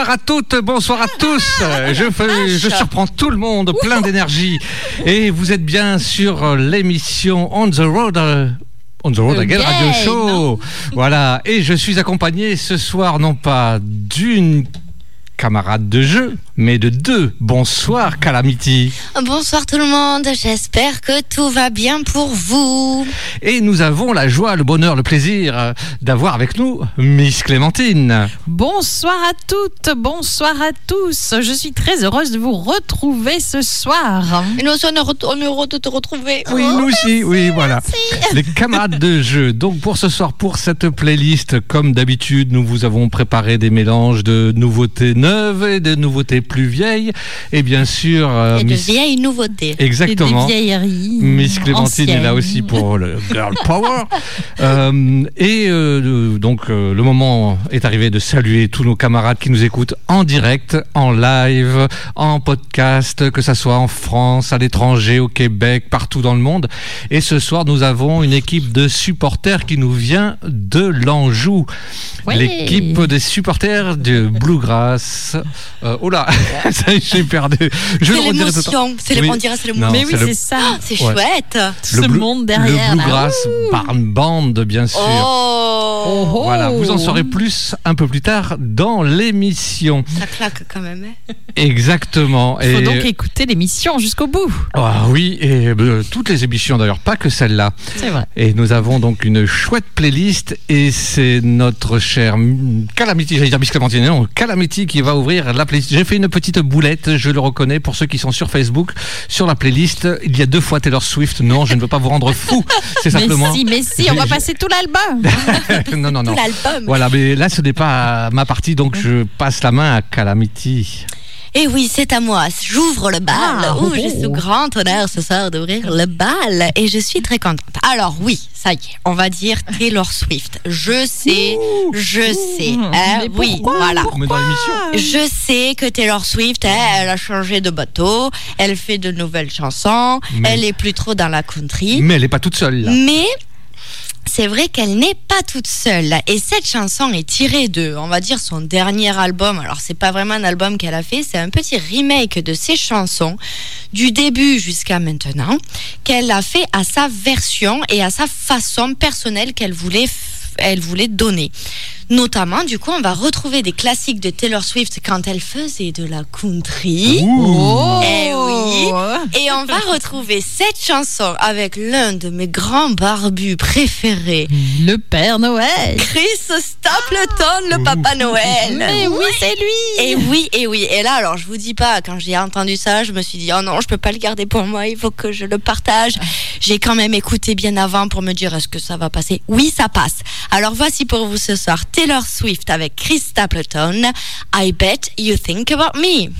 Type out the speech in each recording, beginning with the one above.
Bonsoir à toutes, bonsoir à tous. Je, fais- je surprends tout le monde, plein d'énergie. Et vous êtes bien sur l'émission On the Road. euh, On the Road Again Again, Radio Show. Voilà. Et je suis accompagné ce soir non pas d'une camarade de jeu, mais de deux. Bonsoir Calamity. Bonsoir tout le monde, j'espère que tout va bien pour vous. Et nous avons la joie, le bonheur, le plaisir euh, d'avoir avec nous Miss Clémentine. Bonsoir à toutes, bonsoir à tous. Je suis très heureuse de vous retrouver ce soir. Et nous sommes heureux- de te retrouver. Oui, Oh, nous aussi, oui, voilà. merci. Les camarades de jeu. Donc pour ce soir, pour cette playlist, comme d'habitude, nous vous avons préparé des mélanges de nouveautés neuves et de nouveautés plus vieilles. Et bien sûr, euh, Et de Miss... vieilles nouveautés. Exactement. Et des vieilleries. Miss Clémentine est là aussi pour le Girl Power. Euh, et euh, donc euh, le moment est arrivé de saluer tous nos camarades qui nous écoutent en direct, en live, en podcast, que ça soit en France, à l'étranger, au Québec, partout dans le monde. Et ce soir, nous avons une équipe de supporters qui nous vient de l'Anjou. Ouais. L'équipe des supporters de Bluegrass. Euh, oh là, j'ai perdu. Je le C'est redirai tout le temps. l'émotion, c'est le- Oui. on dirait c'est le Non, Mais oui, c'est le- ça. Ah, c'est Ouais. chouette. Tout ce monde derrière. Le. Bluegrass Barn Band, bien sûr. Oh, Oh, oh. Voilà, vous en saurez plus un peu plus tard dans l'émission. Ça claque quand même. hein. Exactement. Il faut Et- donc écouter l'émission jusqu'au bout. Ah oui, et euh, toutes les émissions d'ailleurs, pas que celle-là. C'est vrai. Et nous avons donc une chouette playlist et c'est notre cher Calamity, j'allais dire Miss Clémentine, non, Calamity qui va ouvrir la playlist. J'ai fait une petite boulette, je le reconnais, pour ceux qui sont sur Facebook. Sur la playlist, il y a deux fois Taylor Swift. Non, je ne veux pas vous rendre fou. C'est Mais simplement. si, mais si, on va passer tout l'album. non, non, non. Tout l'album. Voilà, mais là, ce n'est pas ma partie, donc je passe la main à Calamity. Et oui, c'est à moi. J'ouvre le bal. Ah, oh, j'ai ce grand honneur ce soir d'ouvrir le bal. Et je suis très contente. Alors oui, ça y est, on va dire Taylor Swift. Je sais, je sais. hein, oui, pourquoi voilà. Je sais que Taylor Swift, hein, elle a changé de bateau, elle fait de nouvelles chansons, Mais- elle est plus trop dans la country. Mais elle n'est pas toute seule, là. Mais c'est vrai qu'elle n'est pas toute seule. Et cette chanson est tirée de, on va dire, son dernier album. Alors, c'est pas vraiment un album qu'elle a fait, c'est un petit remake de ses chansons, du début jusqu'à maintenant, qu'elle a fait à sa version et à sa façon personnelle qu'elle voulait, f- elle voulait donner. Notamment, du coup, on va retrouver des classiques de Taylor Swift quand elle faisait de la country. Oh. Eh oui. Et on va retrouver cette chanson avec l'un de mes grands barbus préférés, Le Père Noël. Chris Stapleton, le Papa Noël. Mais oui, c'est lui. Et oui, et oui. Et là, alors, je vous dis pas, quand j'ai entendu ça, je me suis dit, oh non, je peux pas le garder pour moi, il faut que je le partage. J'ai quand même écouté bien avant pour me dire, est-ce que ça va passer? Oui, ça passe. Alors, voici pour vous ce soir Taylor Swift avec Chris Stapleton. I bet you think about me.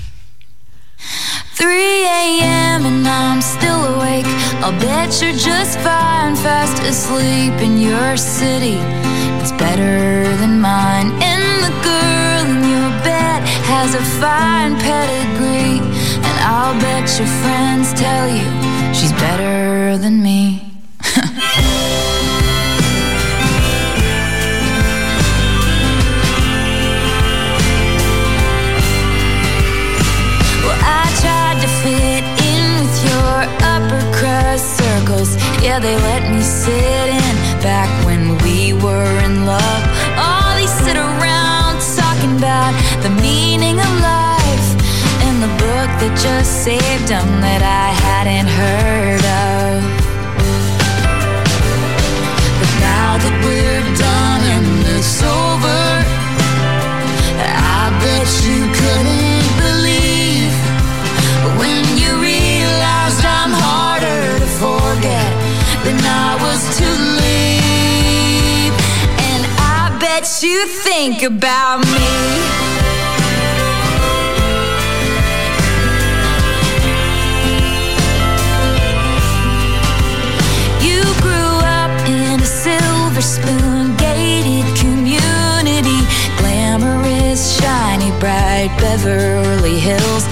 3 a.m. and I'm still awake. I'll bet you're just fine, fast asleep in your city. It's better than mine. And the girl in your bed has a fine pedigree. And I'll bet your friends tell you she's better than me. Yeah, they let me sit in back when we were in love. All they sit around talking about the meaning of life and the book that just saved them that I hadn't heard of. But now that we're Bet you think about me. You grew up in a silver spoon gated community, glamorous, shiny, bright Beverly Hills.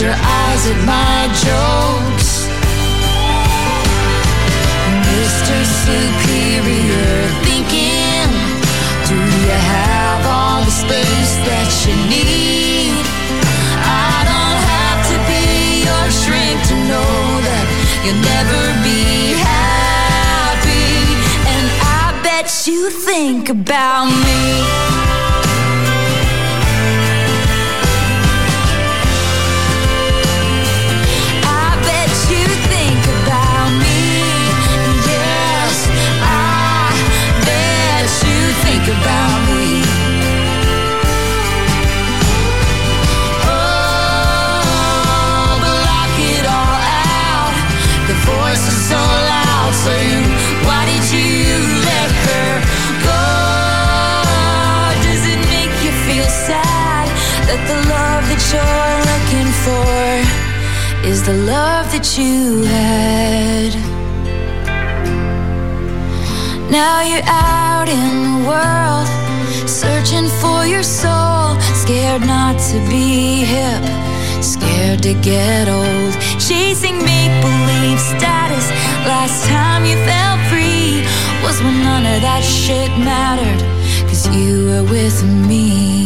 Your eyes at my jokes. Mr. Superior thinking, do you have all the space that you need? I don't have to be your shrink to know that you'll never be happy. And I bet you think about me. You're looking for is the love that you had? Now you're out in the world, searching for your soul, scared not to be hip, scared to get old, chasing make believe status. Last time you felt free was when none of that shit mattered, cause you were with me.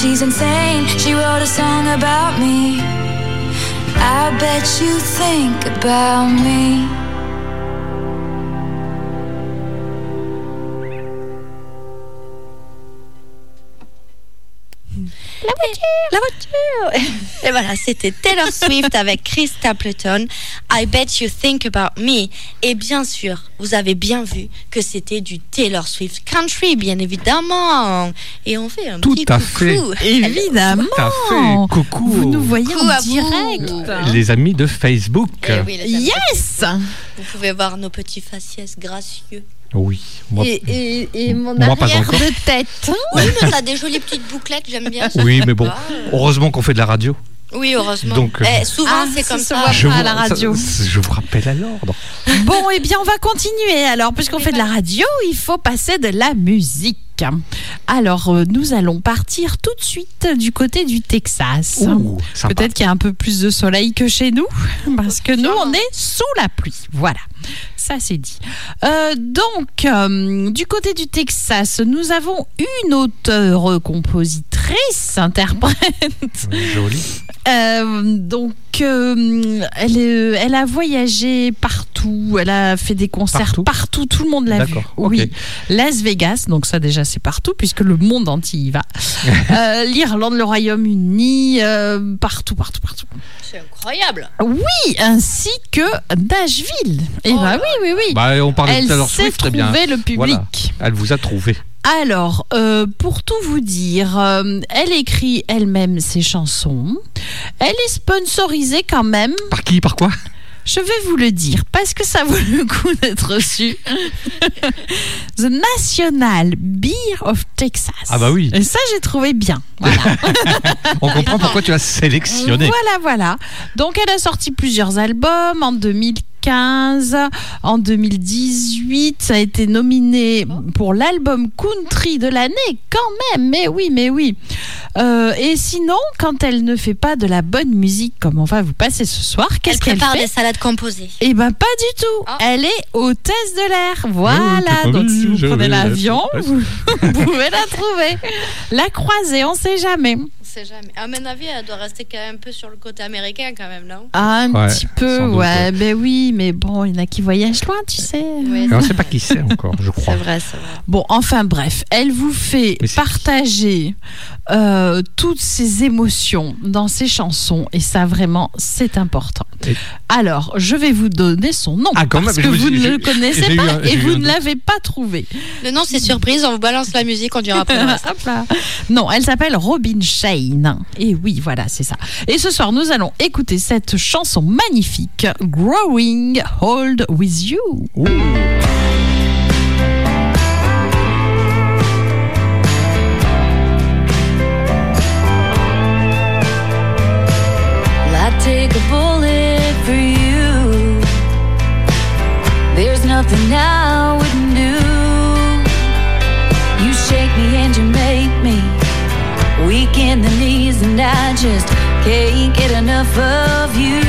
she's insane. She wrote a song about me. I bet you think about me. La voiture Et voilà, c'était Taylor Swift avec Chris Stapleton. I bet you think about me. Et bien sûr, vous avez bien vu que c'était du Taylor Swift country, bien évidemment. Et on fait un Tout petit à coucou. Évidemment. Tout à fait. Coucou. Vous nous voyez Coucou en vous. direct. Les amis de Facebook. Eh oui, les amis. Yes Vous pouvez voir nos petits faciès gracieux. Oui. Moi, et, et, et mon moi, pas arrière encore. de tête. Oui, mais t'as des jolies petites bouclettes, j'aime bien ça. Oui, mais bon, Ah, euh, heureusement qu'on fait de la radio. Oui, heureusement. Donc, euh, Eh, souvent, Ah, c'est ça comme ça. voit Je à vous, la radio. ça- je vous rappelle à l'ordre. Bon, eh bien, on va continuer. Alors, puisqu'on fait de la radio, il faut passer de la musique. Alors, euh, nous allons partir tout de suite du côté du Texas. Peut-être qu'il y a un peu plus de soleil que chez nous, parce que nous, on est sous la pluie. Voilà, ça c'est dit. Euh, donc, euh, du côté du Texas, nous avons une auteure, compositrice, interprète. Joli. Euh, donc, euh, elle, est- elle a voyagé partout, elle a fait des concerts Partout partout, tout le monde l'a vu. D'accord, Oui. Las Vegas, donc ça déjà c'est partout puisque le monde entier y va. Euh, L'Irlande, le Royaume-Uni, euh, partout, partout, partout. C'est incroyable. Oui, ainsi que Nashville. Et bah oui, oui, oui. Bah, on parlait elle tout à l'heure Swift, très bien. trouver le public. Voilà. Elle vous a trouvé. Alors, euh, pour tout vous dire, euh, elle écrit elle-même ses chansons. Elle est sponsorisée quand même. Par qui Par quoi? Je vais vous le dire parce que ça vaut le coup d'être reçu. The National Beer of Texas. Ah bah oui. Et ça, j'ai trouvé bien. Voilà. On comprend pourquoi tu l'as sélectionné. Voilà, voilà. Donc, elle a sorti plusieurs albums. En 2004, 2015. En 2018, ça a été nominé pour l'album country de l'année, quand même. Mais oui, mais oui. Euh, et sinon, quand elle ne fait pas de la bonne musique comme on va vous passer ce soir, Elle qu'est-ce qu'elle prépare fait? des salades composées. eh ben pas du tout. Ah. Elle est hôtesse de l'air. Voilà. Oh, Donc si vous prenez l'avion, la- vous, vous pouvez la trouver. La croiser, on sait jamais. On sait jamais. À mon avis, elle doit rester quand même un peu sur le côté américain, quand même, non? Ah, un Ouais, petit peu, ouais. Ben oui, mais bon, il y en a qui voyagent loin, tu sais. Et on ne sait pas qui c'est encore, je crois. c'est vrai, c'est vrai. Bon, enfin bref, elle vous fait partager euh, toutes ses émotions dans ses chansons et ça vraiment c'est important. Et- Alors, je vais vous donner son nom Ah, quand parce même, que vous ne le connaissez pas un- et vous ne l'avez pas trouvé. Le nom, c'est surprise. On vous balance la musique, on dira après. Hop là. Non, elle s'appelle Robin Et oui, voilà, c'est ça. Et ce soir, nous allons écouter cette chanson magnifique, Growing Old with You. Just can't get enough of you.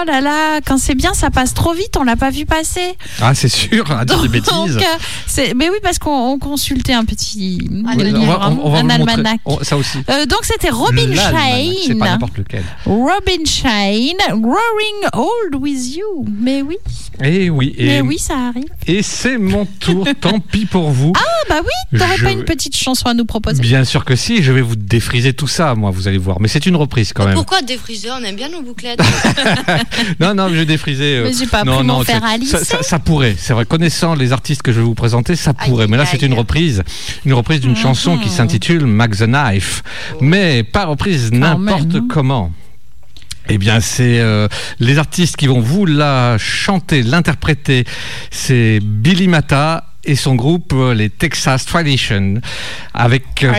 Oh là là, quand c'est bien, ça passe trop vite, on l'a pas vu passer. Ah, c'est sûr, à dire des bêtises. Euh, mais oui, parce qu'on on consultait un petit livre, le on va, on- on un almanach. Oh, ça aussi. Euh, donc c'était Robin L'almanach, C'est pas n'importe lequel. Robin Shane, Growing Old with You. Mais oui, Et Eh oui, et, mais oui, ça arrive. et c'est mon tour, tant pis pour vous. Ah bah oui, t'aurais Je pas une petite chanson à nous proposer Bien sûr que si, je vais vous défriser tout ça, moi, vous allez voir. Mais c'est une reprise quand même. Pourquoi défriser On aime bien nos bouclettes. Non, non, je vais défriser. euh, Mais j'ai pas non, non, lisser. ça, ça- ça pourrait, c'est vrai. Connaissant les artistes que je vais vous présenter, ça Aïe, pourrait. Mais là, c'est une reprise, une reprise d'une chanson qui s'intitule Max the Knife, mais pas reprise n'importe même. comment. Eh bien, c'est euh, les artistes qui vont vous la chanter, l'interpréter. C'est Billy Mata et son groupe euh, les Texas Tradition avec euh,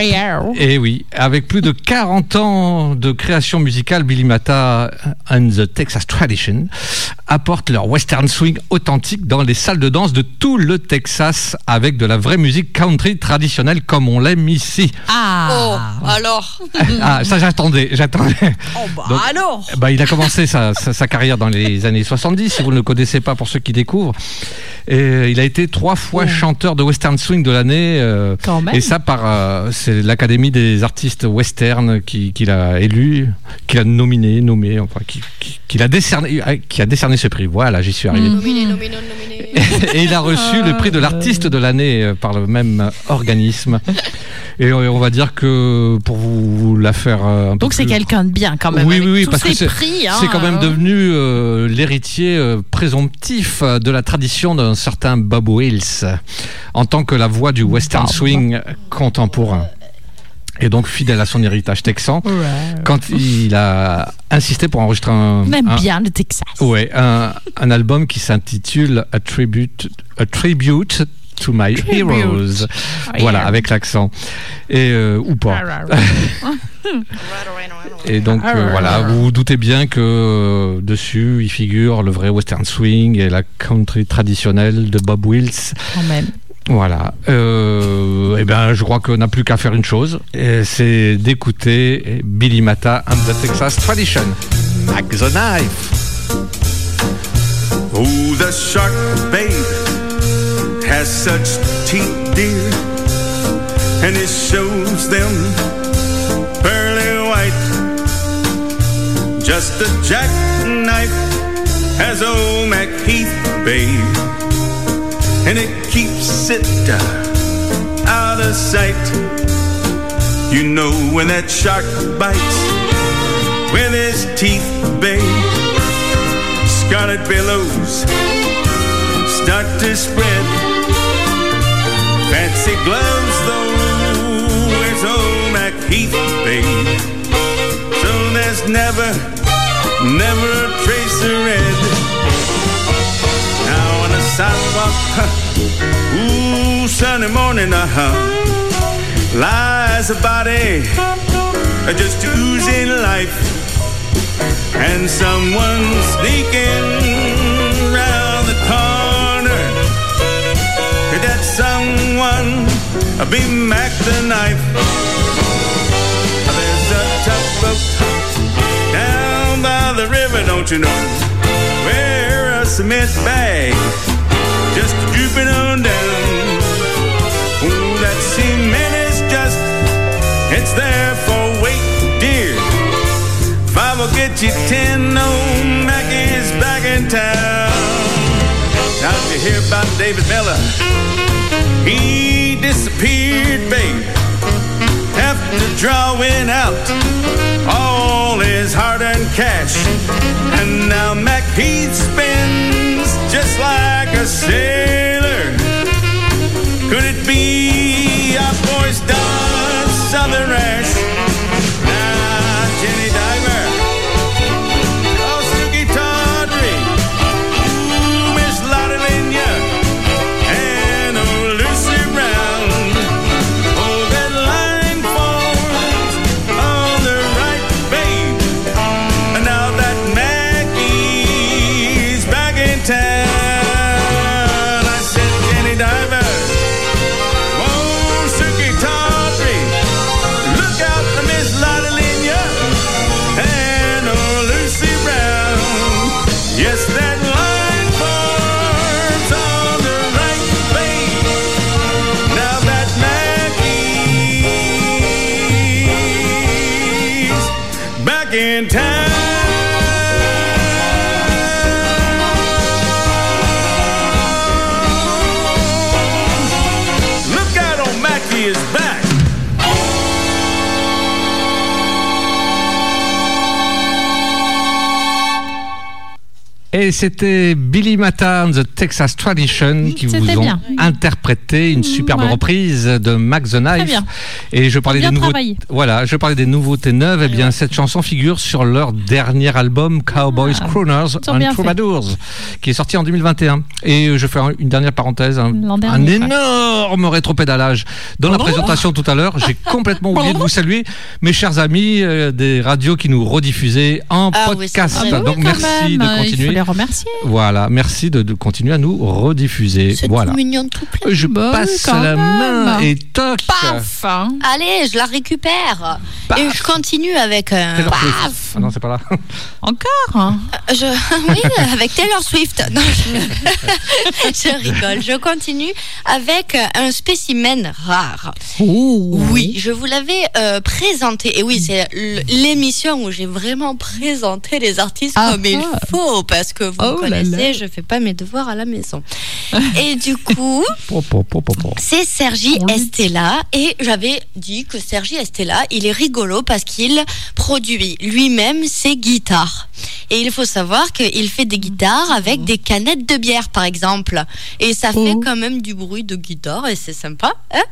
et oui, avec plus de 40 ans de création musicale, Billy Mata and the Texas Tradition apportent leur western swing authentique dans les salles de danse de tout le Texas avec de la vraie musique country traditionnelle comme on l'aime ici. Ah Oh, alors? Ah, ça j'attendais, j'attendais. Oh, bah Donc, alors? Bah, il a commencé sa, sa- sa carrière dans les années 70, si vous ne le connaissez pas pour ceux qui découvrent. Et il a été trois fois chanteur de western swing de l'année. euh, Quand même. et ça, par euh, c'est l'Académie des artistes western qui, qui l'a élu, qui l'a nominé, nommé, enfin, qui, qui, qui l'a décerné, euh, qui a décerné ce prix. Voilà, j'y suis arrivé. Nominé, nominé, nominé. Et il a reçu le prix de l'artiste de l'année euh, par le même organisme. Et on va dire que pour vous la faire un peu Donc c'est plus- quelqu'un de bien quand même. Oui, avec oui, oui, parce que ces c'est prix, hein, c'est quand même euh, devenu euh, l'héritier euh, présomptif de la tradition d'un certain Bob Wills, en tant que la voix du western swing contemporain. Et donc fidèle à son héritage texan, Ouais. quand il a insisté pour enregistrer un, un- bien le Texas. ouais, un, un album qui s'intitule A Tribute, A Tribute to My. Heroes. Voilà, Yeah. avec l'accent. Et euh, ou pas. Et donc euh, Ah, voilà, ouais. vous vous doutez bien que euh, dessus il figure le vrai western swing et la country traditionnelle de Bob Wills. Quand même. Voilà. Euh, et ben, je crois qu'on n'a plus qu'à faire une chose, et c'est d'écouter Billy Mata and the Texas Tradition. Like the knife. Oh, the shark, has such teeth, dear, and it shows them pearly white. Just a jackknife has old MacHeath, babe, and it keeps it uh, out of sight. You know when that shark bites with his teeth, babe scarlet billows start to spread. Fancy gloves, though, where's old MacHeath, babe? So there's never, never a trace of red. Now on the sidewalk, huh, ooh, Sunday morning, uh huh, lies a body uh, just oozing life and someone sneaking someone be Mac the knife? There's a tugboat down by the river, don't you know? Where a cement bag just drooping on down. Oh, that cement is just, it's there for weight, dear. Five will get you ten. No, Mackey's back in town. Now did you hear about David Miller? He disappeared, babe. After drawing out all his hard-earned cash, and now Mac Heath spends just like a sailor. Could it be our boy's done Southern Rash? desde Et c'était Billy Mata and the Texas Tradition qui vous ont bien. interprété une superbe ouais. reprise de Max the Knife. bien. Et je parlais Bien des nouveaux, voilà, je parlais des nouveautés neuves. Et bien, cette chanson figure sur leur dernier album Cowboys, Ah, Crooners and fait. Troubadours, qui est sorti en 2021. Et euh, je fais un- une dernière parenthèse, un, L'an un quoi. énorme rétropédalage. Dans la présentation tout à l'heure, j'ai complètement oublié de vous saluer, mes chers amis euh, des radios qui nous rediffusaient en Ah podcast. Ah Donc oui, quand merci même, de Il faut continuer. Remercier. Voilà, merci de, de continuer à nous rediffuser. C'est Voilà. tout mignon, tout plein. Je passe la même. main et toc. Paf hein. Allez, je la récupère. Paf. Et je continue avec un. Taylor Swift. Ah non, c'est pas là. Encore hein. Je... Oui, avec Taylor Swift. Non, je... je rigole. Je continue avec un spécimen rare. Oui, je vous l'avais euh, présenté. Et oui, c'est l'émission où j'ai vraiment présenté les artistes Ah, comme il faut. Parce que vous Oh me connaissez, là. je fais pas mes devoirs à la maison. Et du coup, c'est Sergi Estella et j'avais dit que Sergi Estella, il est rigolo parce qu'il produit lui-même ses guitares. Et il faut savoir qu'il fait des guitares avec des canettes de bière par exemple. Et ça fait Oh. quand même du bruit de guitare et c'est sympa. hein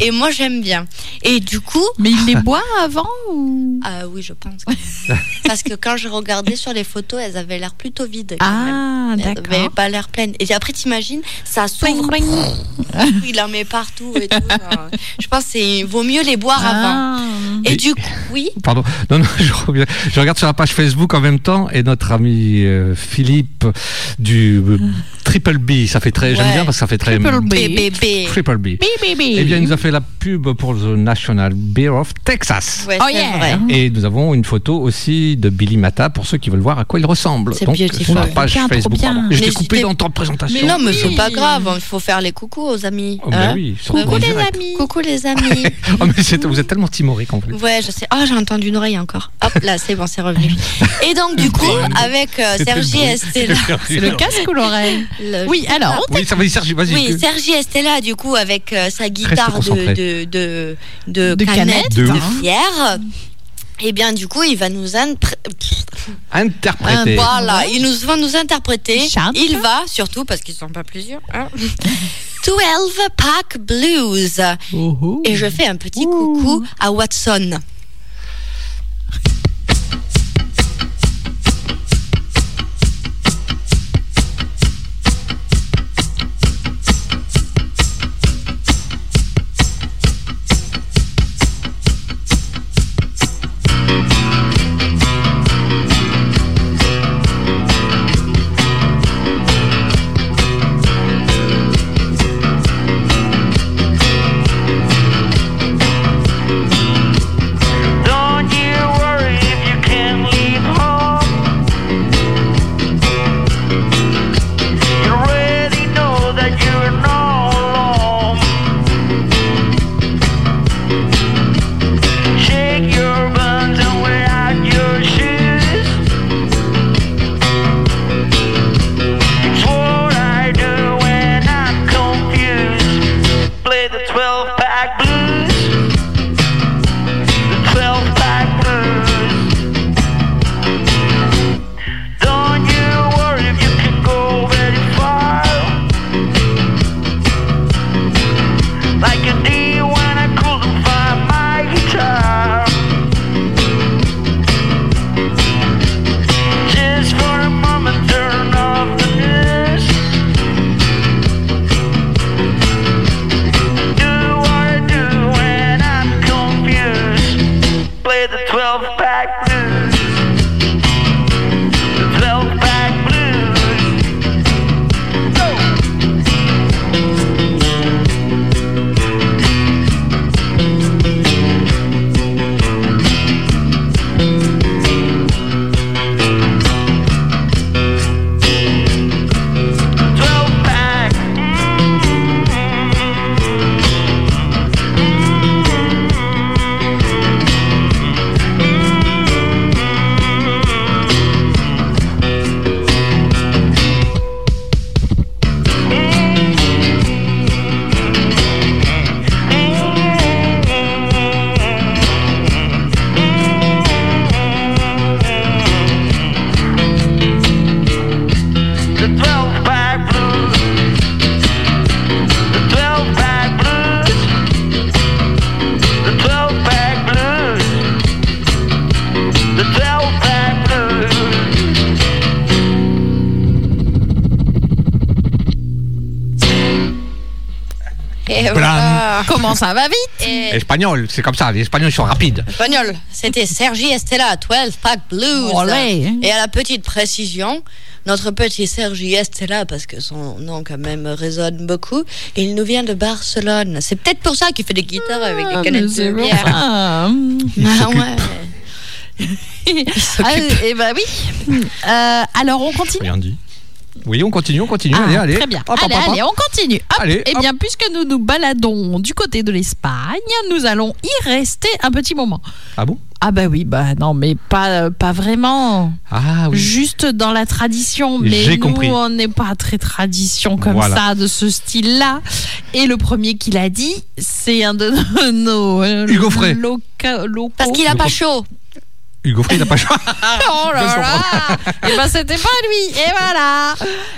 et moi j'aime bien. Et du coup, Mais il les boit avant ou? Ah oui je pense. que- parce que quand je regardais sur les photos, elles avaient l'air plutôt vides. Quand même. Ah d'accord. n'avaient pas l'air pleines. Et après t'imagines, ça s'ouvre il en met partout et tout. genre. Je pense qu'il vaut mieux les boire avant. Ah. Et du coup, oui, Pardon. Non, non, je, reviens. je regarde sur la page Facebook en même temps et notre ami euh, Philippe du euh, Triple B, ça fait très, j'aime bien parce que ça fait très Triple B. Triple B. Bi, bi, bi. Eh bien, il nous a fait la pub pour le National Beer of Texas. Ouais, Oh yeah. vrai. Et nous avons une photo aussi de Billy Mata pour ceux qui veulent voir à quoi il ressemble. C'est beautiful. Page Facebook. je t'ai coupé dans ton présentation. Mais non, mais c'est pas grave, il faut faire les coucous aux amis. Oh, bah hein. oui, Coucou les direct. amis. Coucou les amis. Oh, mais vous êtes tellement timorique en plus. Ouais, je sais. Oh, j'ai entendu une oreille encore. Hop, là, c'est bon, c'est revenu. Et donc, du coup, avec euh, Sergi. Estella. C'est le casque ou l'oreille le- Oui, alors, on Oui, ça va, Sergi, vas-y. Oui, que- Sergi Estella, du coup, avec euh, sa guitare de, de, de, canette De ouf. pierre. Et bien, du coup, il va nous impré- Interprété. Voilà, il nous va nous interpréter. Chante. Il va, surtout parce qu'ils sont pas plusieurs. hein. 12 Pack Blues. Oh, oh. Et je fais un petit coucou à Watson. Comment ça va vite Et Espagnol, c'est comme ça, les Espagnols ils sont rapides. espagnol, c'était Sergi Estella, 12 Pack Blues. Olé. Et à la petite précision, notre petit Sergi Estella, parce que son nom quand même résonne beaucoup, il nous vient de Barcelone. C'est peut-être pour ça qu'il fait des guitares avec des Ah, canettes de bière. Ah ouais. Ah, et bah oui. Euh, alors on continue. Rien dit. Oui, on continue, on continue. Ah, allez, allez. Très bien. Hop, hop, allez, hop, allez, on continue. Hop. Allez, eh bien, puisque nous nous baladons du côté de l'Espagne, nous allons y rester un petit moment. Ah bon? Ah bah oui, bah non, mais pas, pas vraiment. Ah oui. Juste dans la tradition, mais J'ai nous, compris. on n'est pas très tradition comme Voilà. ça, de ce style-là. Et le premier qui l'a dit, c'est un de nos euh, Hugo Frey. loca- locaux. Parce qu'il a pas chaud. Hugo Frey, il n'a pas choix. Oh là là. Et ben c'était pas lui. Et voilà.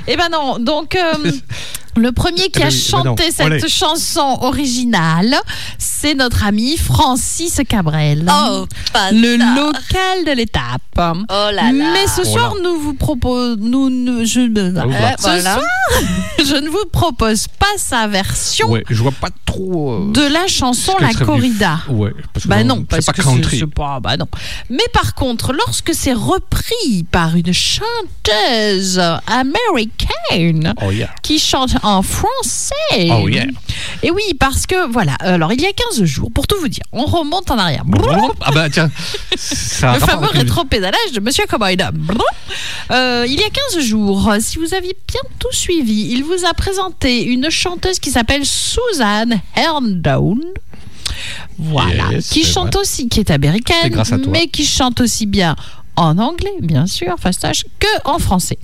Et ben non. Donc euh, le premier qui Eh ben a oui, eh ben chanté cette chanson originale, c'est notre ami Francis Cabrel. Oh, pas le ça. local de l'étape. Oh là là. Mais ce soir, nous vous proposons, nous, nous- je, Ah, Euh, ce voilà. soir, je ne vous propose pas sa version Ouais, je vois pas trop. euh, de la chanson La Corrida. Ouais, parce que Bah non, parce pas que c'est pas, bah non. Mais par contre, lorsque c'est repris par une chanteuse américaine Oh yeah. qui chante en français. Oh yeah. Et oui, parce que voilà, alors il y a 15 jours, pour tout vous dire, on remonte en arrière. Ah bah tiens, ça Le fameux rétro-pédalage de Monsieur Cowboy. Euh, il y a 15 jours, si vous aviez bien tout suivi, il vous a présenté une chanteuse qui s'appelle Suzanne Herndon. Voilà, Yes, qui chante vrai. aussi, qui est américaine, mais qui chante aussi bien en anglais, bien sûr, fastoche, que en français.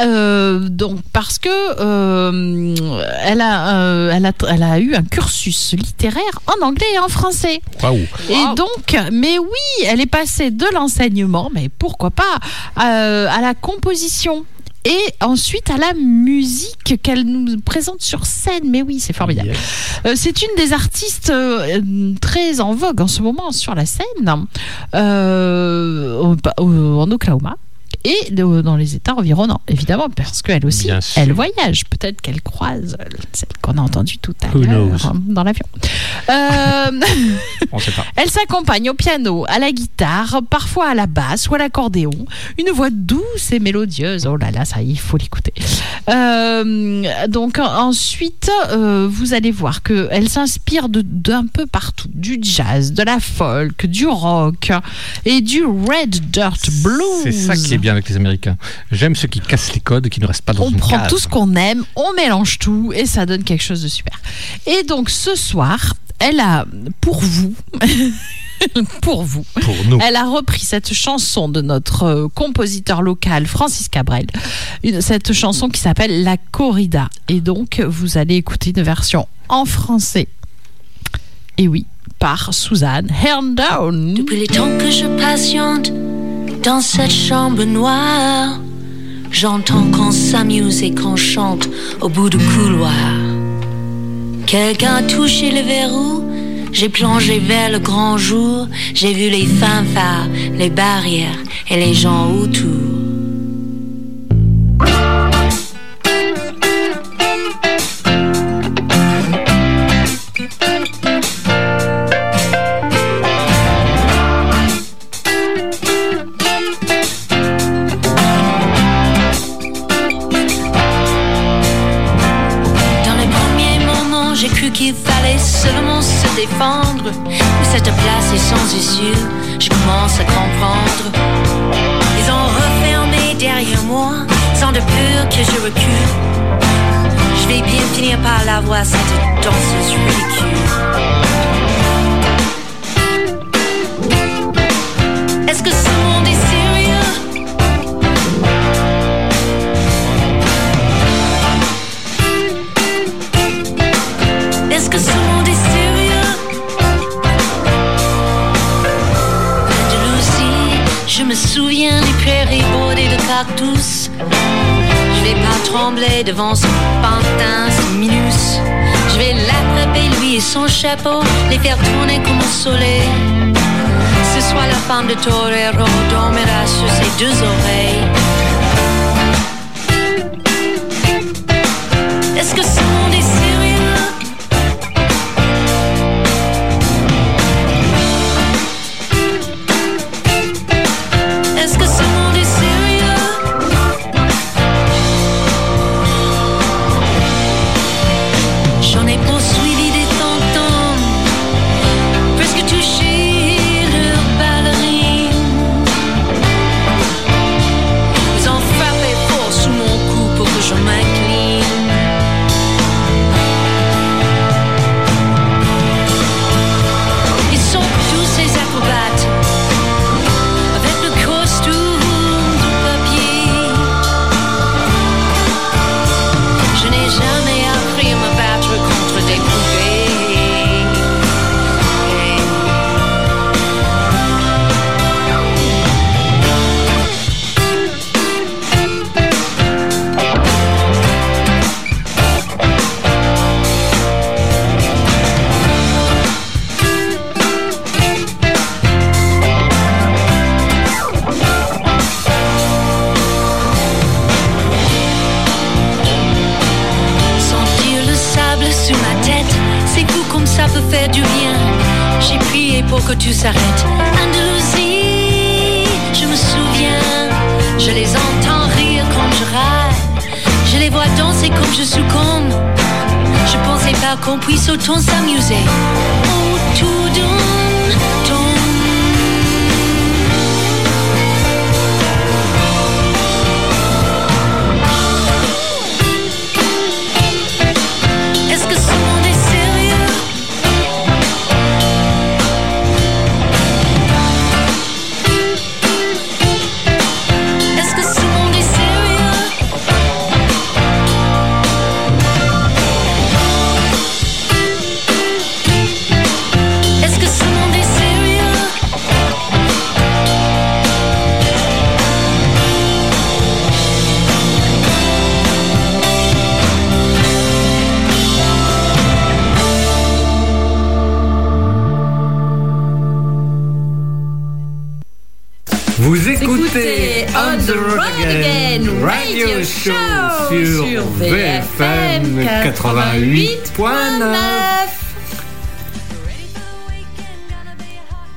Euh, donc parce que euh, elle, a, euh, elle, a, elle a eu un cursus littéraire en anglais et en français. Waouh. Et donc, mais oui, elle est passée de l'enseignement, mais pourquoi pas, euh, à la composition. Et ensuite à la musique qu'elle nous présente sur scène. Mais oui, c'est formidable. Yes. Euh, c'est une des artistes euh, très en vogue en ce moment sur la scène, euh, au- au- en Oklahoma. Et de- dans les États environnants, évidemment, parce qu'elle aussi, Bien sûr. elle voyage. Peut-être qu'elle croise celle qu'on a entendue tout à l'heure dans l'avion. Euh, On sait pas. elle s'accompagne au piano, à la guitare, parfois à la basse ou à l'accordéon. Une voix douce et mélodieuse. Oh là là, ça, il faut l'écouter. Euh, donc en- ensuite, euh, vous allez voir que elle s'inspire d'un peu partout, du jazz, de la folk, du rock et du red dirt blues. C'est ça qui est bien avec les Américains. J'aime ceux qui cassent les codes et qui ne restent pas dans On une prend case. tout ce qu'on aime, on mélange tout et ça donne quelque chose de super. Et donc ce soir, elle a pour vous, pour vous, Pour nous. elle a repris cette chanson de notre euh, compositeur local Francis Cabrel, une- cette chanson qui s'appelle La Corrida. Et donc vous allez écouter une version en français. Et oui, par Suzanne Herndon. Depuis le temps que je patiente dans cette chambre noire, j'entends qu'on s'amuse et qu'on chante au bout du couloir. Quelqu'un a touché le verrou, j'ai plongé vers le grand jour, j'ai vu les fanfares, les barrières et les gens autour. Dans les premiers moments, j'ai cru qu'il fallait seulement se défendre. Mais cette place est sans issue, je commence à comprendre. Ils ont refermé derrière moi, sans de peur que je recule. Je vais bien finir par la voir, cette danseuse ridicule. Est-ce que ce monde est sérieux? Me souviens des prairies bordées de cactus. Je vais pas trembler devant ce pantin, ce minus. Je vais l'attraper, lui et son chapeau, les faire tourner comme au soleil. Ce soir, la femme de Torero dormira sur ses deux oreilles. Est-ce que ce monde 88.9.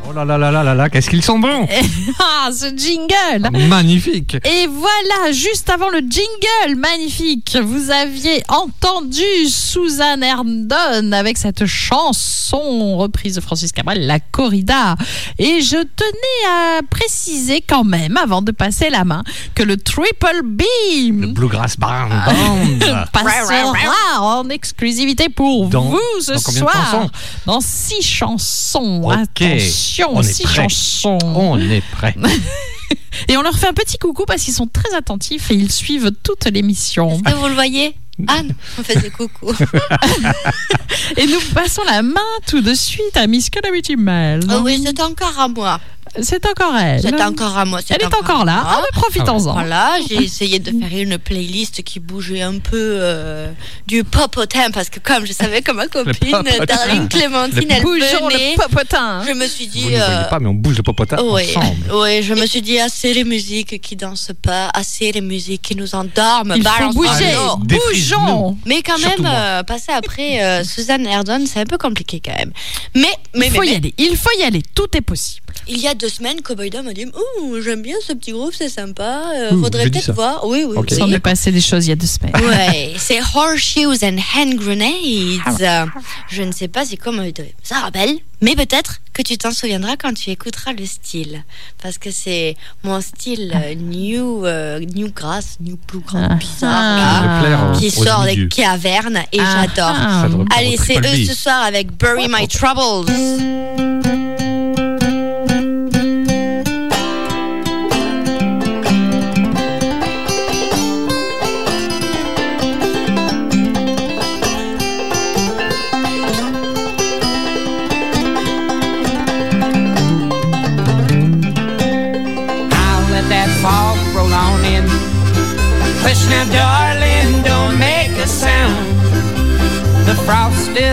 Oh là là là là là là, qu'est-ce qu'ils sont bons Ah, ce jingle Magnifique Et voilà, juste avant le jingle magnifique, vous aviez entendu Suzanne Herndon avec cette chanson reprise de Francis Cabrel, La Corrida. Et je tenais à préciser quand même, avant de passer la main, que le Triple Le Beam Bluegrass Band, Ah. Passera en exclusivité pour Dans- vous ce dans combien de soir. dans six chansons. Attention, on six chansons. On est prêt. Et on leur fait un petit coucou parce qu'ils sont très attentifs et ils suivent toute l'émission. Est-ce que vous le voyez? Anne, on faisait coucou. Et nous passons la main tout de suite à Miss Calamity Mel. Oh oui, c'est encore à moi. C'est encore elle. C'est encore à moi. c'est Elle est encore là. Ah, mais profitons-en. Voilà, j'ai essayé de faire une playlist qui bougeait un peu euh, du popotin parce que comme je savais que ma copine. Darling Clémentine, elle Bougeons venait, le popotin. je me suis dit... Vous ne voyez euh, pas, mais on bouge le popotin oui, ensemble. oui, je me suis dit assez les musiques qui dansent pas, assez les musiques qui nous endorment. Il faut bouger. Allez, défrise-nous. Bougeons. Mais quand Surtout même, euh, passer après euh, Suzanne Erdon, c'est un peu compliqué quand même. Mais, mais, Il mais, faut y mais, aller. Il faut y aller. Tout est possible. Il y a deux semaines, Cowboy Dom m'a dit Oh, j'aime bien ce petit groupe, c'est sympa. euh, Ouh, faudrait peut-être voir. Oui, oui, Ok. Il s'en oui. est passé des choses il y a deux semaines. Ouais, c'est Horseshoes and Hand Grenades. Euh, Je ne sais pas si comment ça rappelle, mais peut-être que tu t'en souviendras quand tu écouteras le style. Parce que c'est mon style euh, new, euh, new grass, new bluegrass Ah. bizarre, Ah. qui sort des cavernes et Ah. j'adore. Ah. Allez, c'est eux ce soir avec Bury My Troubles.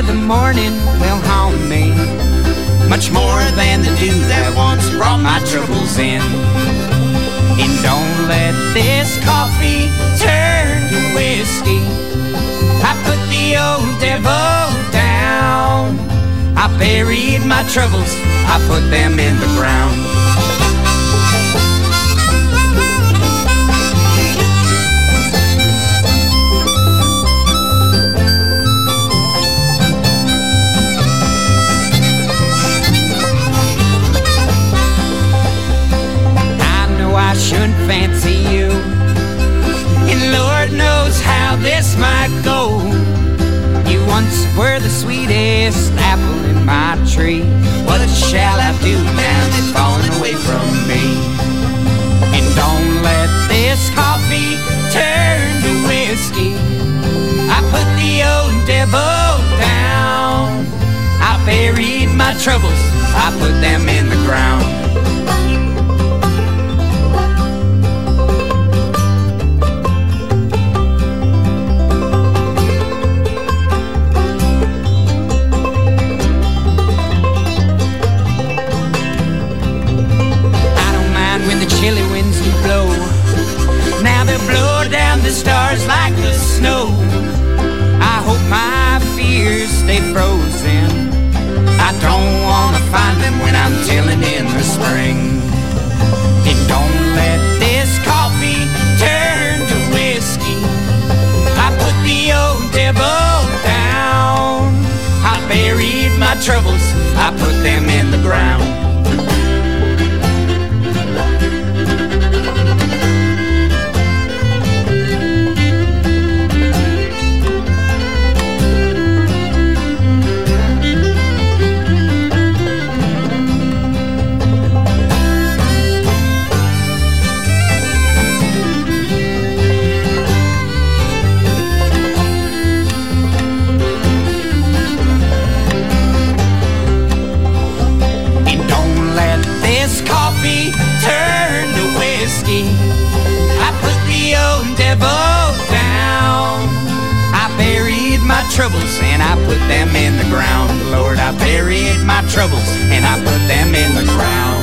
The morning will haunt me much more than the dew that once brought my troubles in. And don't let this coffee turn to whiskey. I put the old devil down. I buried my troubles, I put them in the ground. I shouldn't fancy you. And Lord knows how this might go. You once were the sweetest apple in my tree. What shall I do now that's fallen away from me? And don't let this coffee turn to whiskey. I put the old devil down. I buried my troubles, I put them in the ground. troubles, I put them troubles and I put them in the ground. Lord, I buried my troubles and I put them in the ground.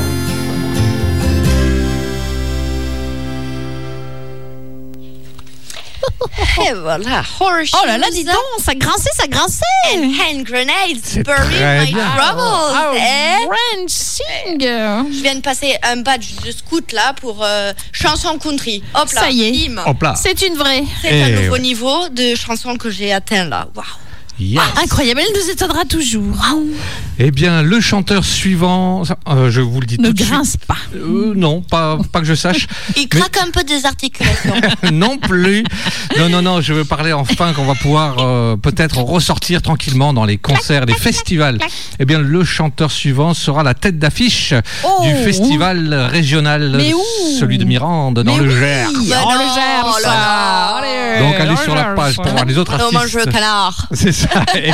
Et voilà, Horseshoes Oh là là, dis donc, ça grinçait, ça grinçait. and hand grenades bury my troubles. Oh, Eh? French sing. Je viens de passer un badge de scout là pour euh, chanson country. Hop là, Ça y est. bim. Hop là. C'est une vraie. C'est un Eh nouveau ouais. niveau de chanson que j'ai atteint là. Waouh. Yes. Incroyable, elle nous étonnera toujours. Eh bien, le chanteur suivant, euh, je vous le dis Ne tout de suite. grince pas. Euh, non, pas, pas que je sache. Il craque un peu des articulations. non plus. Non, non, non, je veux parler enfin qu'on va pouvoir euh, peut-être ressortir tranquillement dans les concerts, les festivals. Eh bien, le chanteur suivant sera la tête d'affiche Oh. du festival régional, Mais où? celui de Mirande, dans Mais le oui. Gers. Oh, Bah le non, Gers, oh là là. Allez, Donc, allez le sur la Gers. page pour voir les autres non, mange le artistes. canard. C'est ça. Et,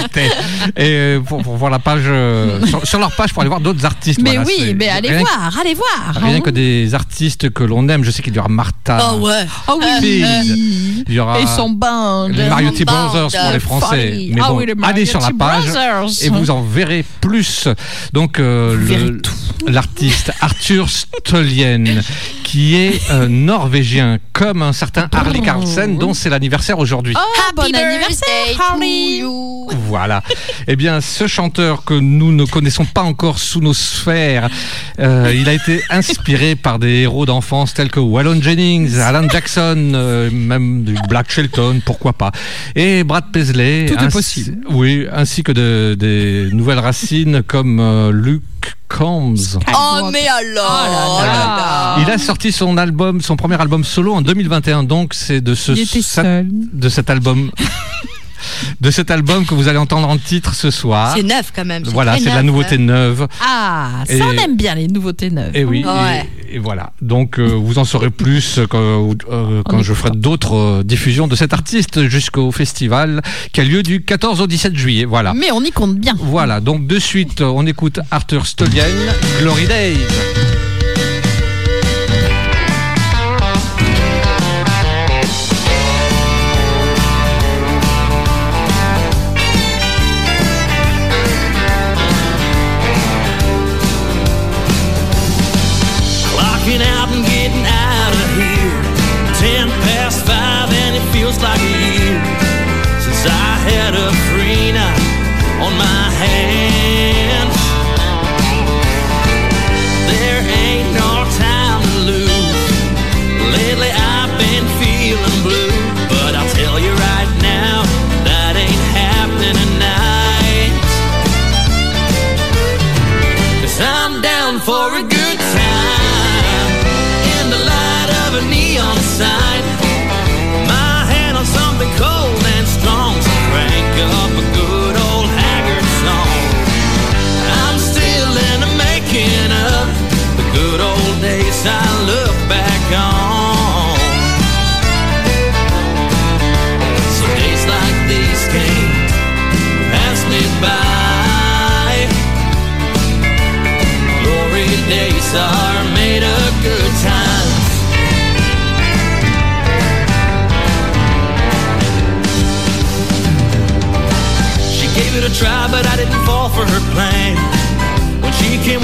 euh, pour, pour voir la page, euh, sur, sur leur page pour aller voir d'autres artistes. Mais Voilà, oui, mais allez rien voir, allez voir. Rien que des artistes que l'on aime. Je sais qu'il y aura Martha. Oh ouais. Oh oui. Pete. Il y aura Et son band. les Mariotti Band. Brothers pour les Français. Mais bon, oui, les allez sur la page Brothers. et vous en verrez plus. Donc euh, l'artiste Arthur Stolien, qui est euh, norvégien, comme un certain Harley Carlsen, dont c'est l'anniversaire aujourd'hui. Oh, bon Happy anniversaire, birthday to Harley. Voilà. Eh bien, ce chanteur que nous ne connaissons pas encore sous nos sphères, euh, il a été inspiré par des héros d'enfance tels que Waylon Jennings, Alan Jackson, euh, même du Black Shelton, pourquoi pas, et Brad Paisley. Tout est ainsi- possible. Oui, ainsi que de- des nouvelles racines comme euh, Luke Combs. Oh mais alors. Oh là là. Il a sorti son album, son premier album solo en 2021, donc c'est de ce Il était cet- seul. de cet album. De cet album que vous allez entendre en titre ce soir. C'est neuf quand même. Voilà, c'est de la nouveauté hein. neuve. Ah, ça Et- on aime bien les nouveautés neuves. Et oui, Ouais. et, et voilà. Donc euh, vous en saurez plus euh, quand, euh, quand je ferai d'autres euh, diffusions de cet artiste jusqu'au festival qui a lieu du 14 au 17 juillet. Voilà. Mais on y compte bien. Voilà, donc de suite, euh, on écoute Arthur Stolien, Glory Days.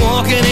Walking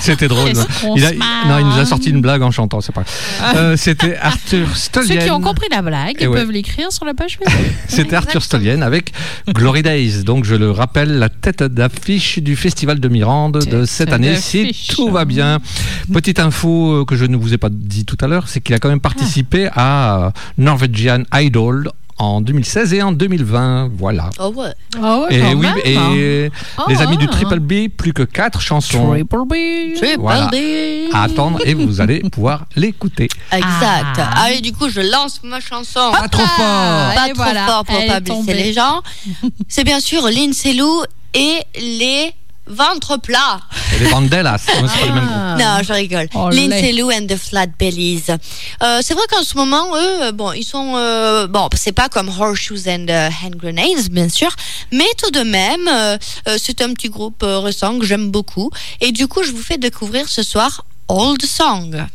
C'était drôle. Il, a- non, il nous a sorti une blague en chantant, c'est pas grave. Euh, C'était Arthur Ceux Stolien. qui ont compris la blague Eh ils ouais. peuvent l'écrire sur la page Facebook. C'était Arthur Stolien avec Glory Days. Donc, je le rappelle, la tête d'affiche du Festival de Mirande de cette année, si tout va bien. Petite info euh, que je ne vous ai pas dit tout à l'heure, c'est qu'il a quand même participé à Norwegian Idol en 2016 et en 2020. Voilà. Oh ouais. Ah ouais, Et quand oui, même. et Ah les amis du. Triple B, plus que quatre chansons Triple B. Triple Voilà. B. à attendre et vous allez pouvoir l'écouter. Exact. Ah. Allez, du coup, je lance ma chanson. Pas trop fort. Pas Et trop voilà, fort pour elle pas blesser les gens. C'est bien sûr Lindsay Lou et les ventres plats. Et les Bandelas, c'est pas le même groupe. Ah. Non, je rigole. Oh, Lindsay. Lou and the Flat Bellies. Euh, c'est vrai qu'en ce moment, eux, euh, bon, ils sont, euh, bon, c'est pas comme Horseshoes and euh, Hand Grenades, bien sûr, mais tout de même, euh, c'est un petit groupe euh, récent que j'aime beaucoup. Et du coup, je vous fais découvrir ce soir Old Song.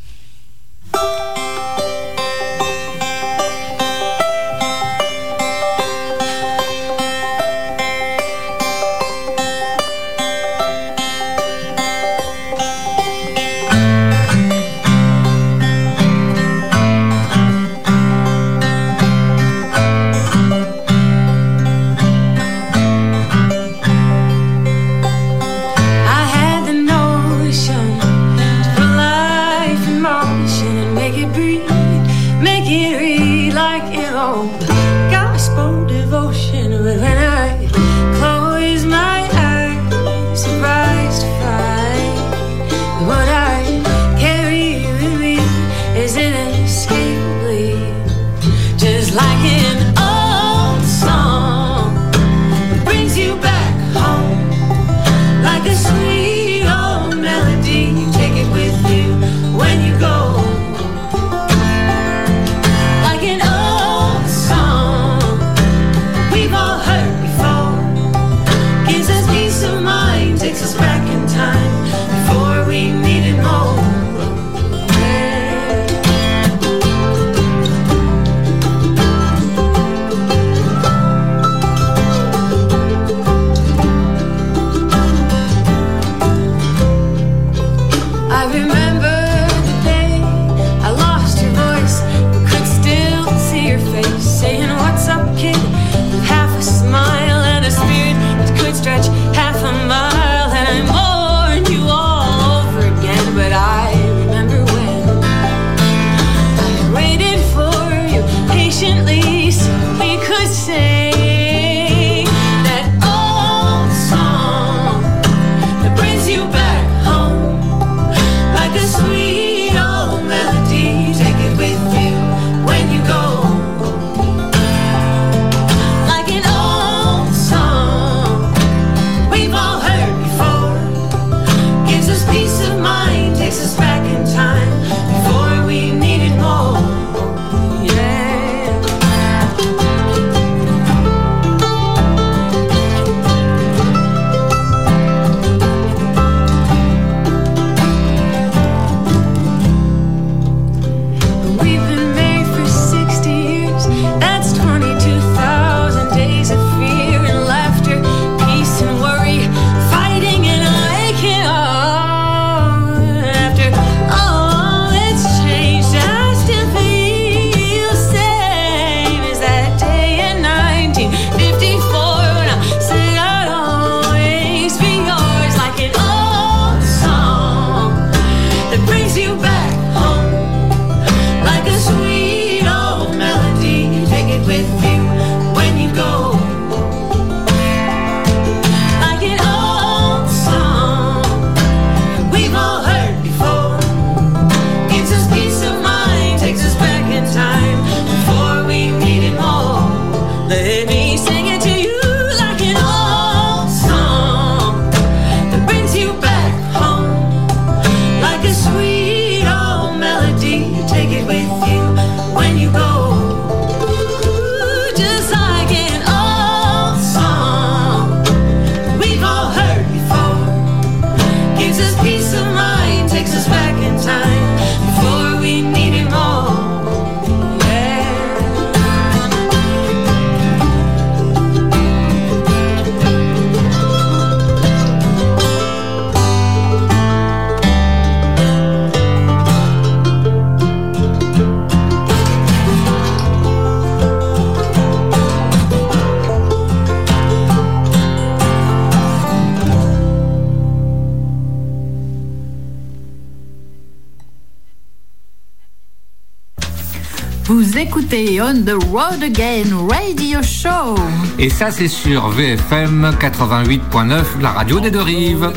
On the Road Again Radio Show. Et ça, c'est sur VFM 88.9, la radio des deux rives.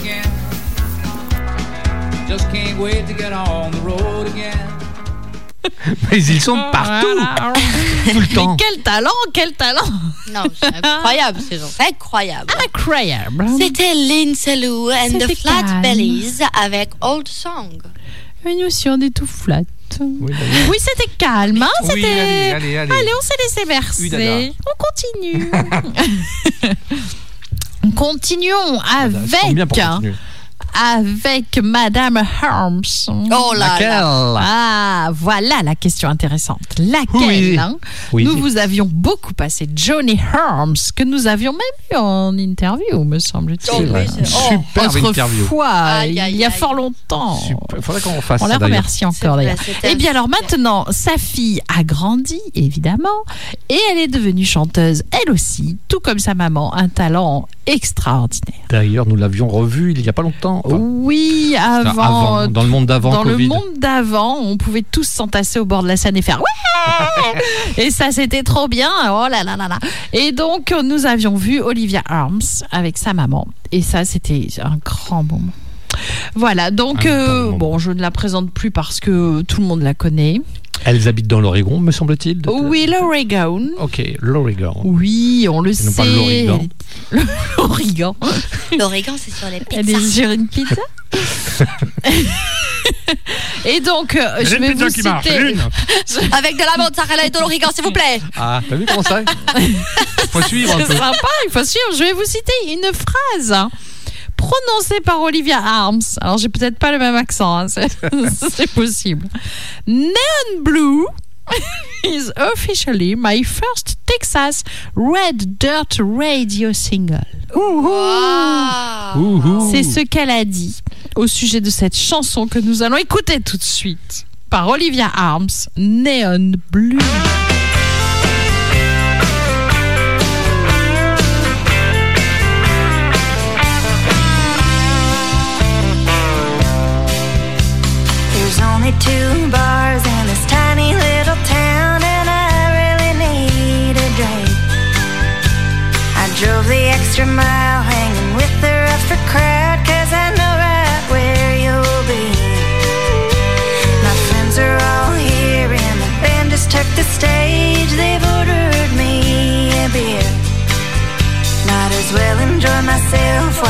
Just can't wait to get on the road again. Mais ils sont partout, tout le temps. Mais quel talent, quel talent Non, c'est incroyable, ces gens. C'est incroyable. Incroyable. C'était Lindsay Lou and the Flat calme. Bellies avec Old Song. Une notion des tout flat. Oui, Oui, c'était calme. Hein, Oui, allez, allez, allez. on s'est laissé verser. On continue. Continuons bien pour avec, continuer. Avec Madame Holmes. Oh là Laquelle? Là. Ah, voilà la question intéressante. Laquelle Oui. hein? Oui. Nous vous avions beaucoup passé Johnny Holmes, que nous avions même eu en interview, me semble-t-il. Oh, oui, oh. Superbe interview. Autrefois, Aïe, aïe, il y a fort longtemps. Super. Faudrait qu'on fasse On la remercie encore d'ailleurs. Eh bien alors super. maintenant, sa fille a grandi, évidemment, et elle est devenue chanteuse, elle aussi, tout comme sa maman, un talent extraordinaire. D'ailleurs, nous l'avions revu il y a pas longtemps. Enfin, Oui, avant, avant, dans le monde d'avant dans le monde d'avant, on pouvait tous s'entasser au bord de la scène et faire ouais Et ça, c'était trop bien. Oh là là là là. Et donc, nous avions vu Olivia Arms avec sa maman. Et ça, c'était un grand moment. Voilà, donc, euh, bon, je ne la présente plus parce que tout le monde la connaît. Elles habitent dans l'Oregon, me semble-t-il. Oui, l'Oregon. Ok, l'Oregon. Oui, on le Et non sait. pas l'Origan. L'Oregon. L'Oregon, c'est sur les Elle est pizzas. sur une pizza. Et donc, euh, je vais vous citer. Avec de la mozzarella et de l'Oregon, s'il vous plaît. Ah, t'as vu comment ça Faut suivre un C'est sympa, il faut suivre. Je vais vous citer une phrase prononcée par Olivia Arms. Alors, j'ai peut-être pas le même accent, hein, c'est possible. Neon Blue is officially my first Texas Red Dirt Radio single. Wow. C'est ce qu'elle a dit au sujet de cette chanson que nous allons écouter tout de suite par Olivia Arms, Neon Blue. myself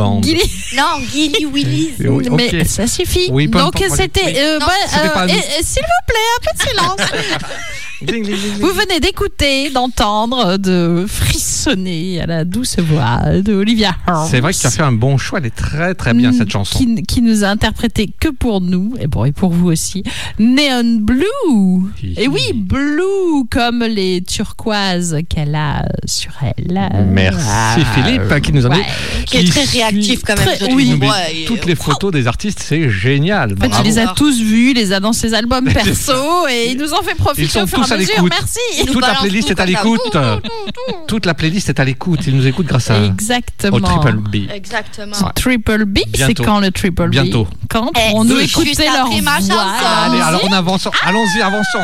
Band. Gilly- Non, Gilly oui, Mais ça suffit. Oui, Donc c'était. euh, bah, et S'il vous plaît, un peu de silence. Vous venez d'écouter, d'entendre, de frissonner à la douce voix de Olivia. C'est vrai que tu as fait un bon choix, elle est très très bien cette chanson. Qui, qui nous a interprété que pour nous, et bon, et pour vous aussi, Neon Blue. Et oui, blue, comme les turquoises qu'elle a sur elle. Merci Ah, Philippe qui nous a dit. ouais. Qui est très réactif quand même. Très- oui. Et- toutes les photos des artistes, c'est génial. En fait, il les a tous vus, il les a dans ses albums perso et il nous en fait profiter au fur et tous à l'écoute. Merci. Toute la playlist tout est à l'écoute. Toute la playlist est à l'écoute. Ils nous écoutent grâce à Exactement. au Triple B. Exactement. Triple B, c'est Bientôt. quand le Triple B Bientôt. Quand Eh, on nous écoutait leur voix. Allez, alors on avance. Allons-y, avançons.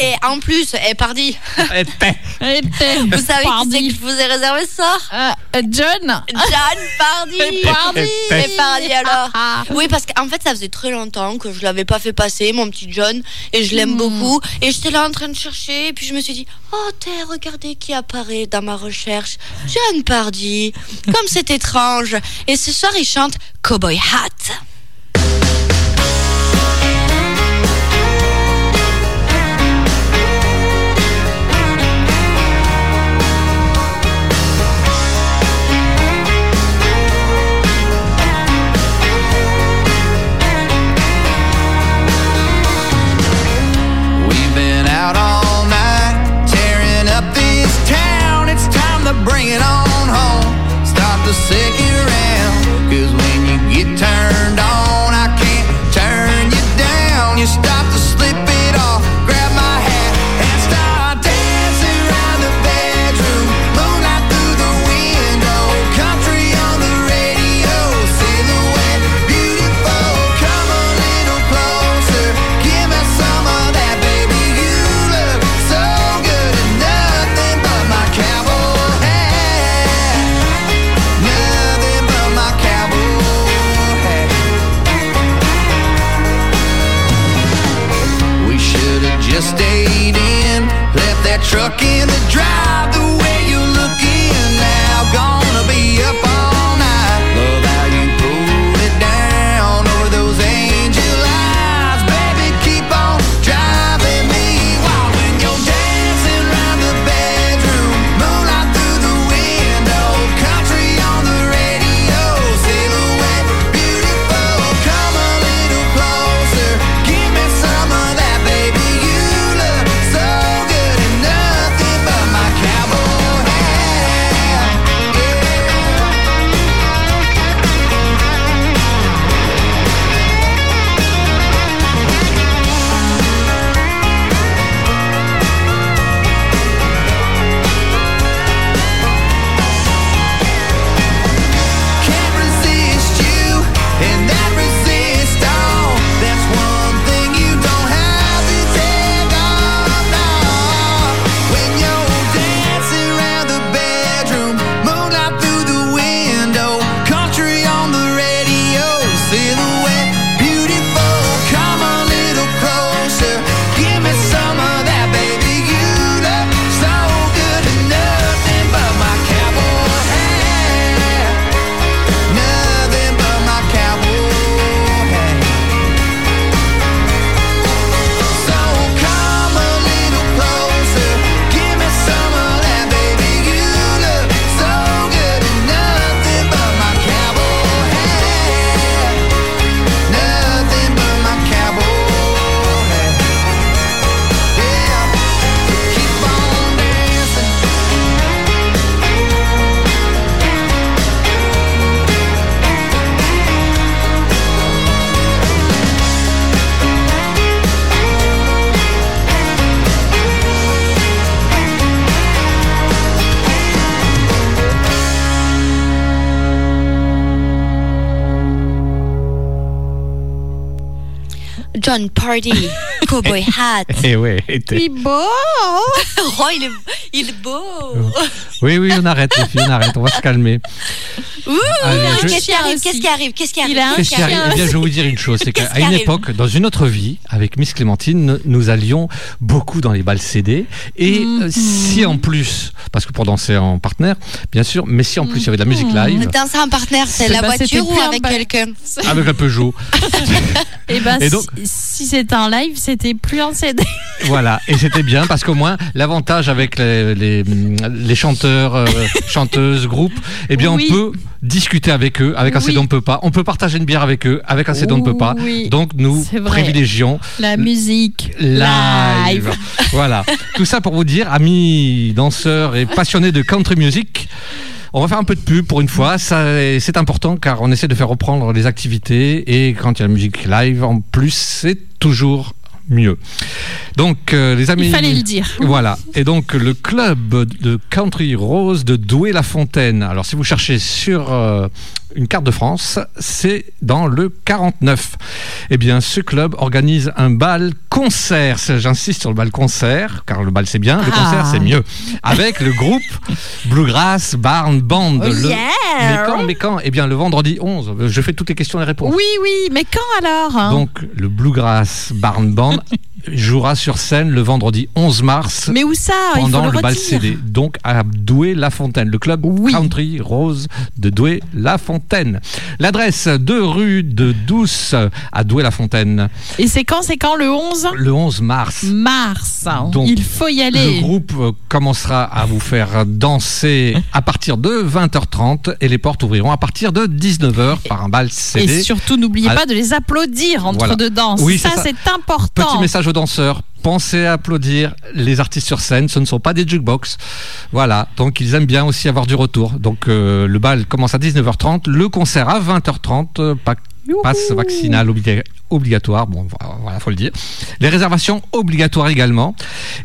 Et en plus, eh, pardi, Eh, paix. Et t'es- vous savez qui c'est Pardi. que je vous ai réservé ça Euh, John. Jeanne Pardy Et Pardi. Et Pardy alors Oui, parce qu'en fait, ça faisait très longtemps que je l'avais pas fait passer, mon petit John, et je l'aime beaucoup. Et j'étais là en train de chercher, et puis je me suis dit, oh, t'es, regardez qui apparaît dans ma recherche. John Pardy. Comme c'est étrange. Et ce soir, il chante Cowboy Hat. The second round, 'cause when you get turned on, I can't turn you down. You stop Cowboy Hat. Et ouais, était- Il beau Oh, il est, il est beau. Oui, oui, on arrête, les filles, on arrête, on va se calmer. Je- qu'est-ce qui arrive. Qu'est-ce qui arrive Qu'est-ce qui arrive Il a un Qu'est-ce qui arrive Eh bien, je vais vous dire une chose, c'est qu'à une époque, dans une autre vie, avec Miss Clémentine, nous allions beaucoup dans les balles CD. Et Mhm. euh, si en plus, parce que pour danser en partenaire, bien sûr, mais si en plus il y avait de la musique live, Danser en partenaire, c'est la voiture ou un avec quelqu'un avec la Peugeot, Et ben, Et donc- si, si c'était un live, c'était plus un CD. voilà. Et c'était bien parce qu'au moins, l'avantage avec les, les, les chanteurs, euh, chanteuses, groupes, eh bien, Oui. on peut discuter avec eux. Avec un Oui. On peut pas. On peut partager une bière avec eux. Avec un CD, on ne peut pas. Donc, nous privilégions La musique live. live. voilà. Tout ça pour vous dire, amis danseurs et passionnés de country music. On va faire un peu de pub pour une fois, ça c'est important car on essaie de faire reprendre les activités et quand il y a la musique live en plus c'est toujours mieux. Donc euh, les amis, Il fallait le dire. voilà. Et donc le club de country rose de Douai-la-Fontaine. Alors si vous cherchez sur euh, une carte de France, c'est dans le 49. Eh bien, ce club organise un bal concert. J'insiste sur le bal concert, car le bal c'est bien, le Ah. concert c'est mieux. Avec le groupe Bluegrass Barn Band. Oh Le- yeah Mais quand, mais quand? Eh bien, le vendredi 11. Je fais toutes les questions et réponses. Oui, oui, mais quand alors hein? Donc, le Bluegrass Barn Band jouera sur scène le vendredi 11 mars Mais où ça? Pendant le, le bal. CD. Donc à Douai-la-Fontaine, le club Oui. Country Rose de Douai-la-Fontaine. L'adresse 2 rue de Douce à Douai-la-Fontaine, Et c'est quand C'est quand le 11 le 11 mars. mars. Donc, Il faut y aller. Le groupe euh, commencera à vous faire danser à partir de 20h30 et les portes ouvriront à partir de 19h par un bal CD. Et surtout, n'oubliez pas de les applaudir entre Voilà. deux danses. Oui, ça, c'est ça. c'est important. Petit message aux danseurs. Pensez à applaudir les artistes sur scène. Ce ne sont pas des jukebox. Voilà. Donc, ils aiment bien aussi avoir du retour. Donc, euh, le bal commence à 19h30. Le concert à 20h30. euh, pa- passe vaccinal obliga- obligatoire. Bon, voilà, faut le dire. Les réservations obligatoires également.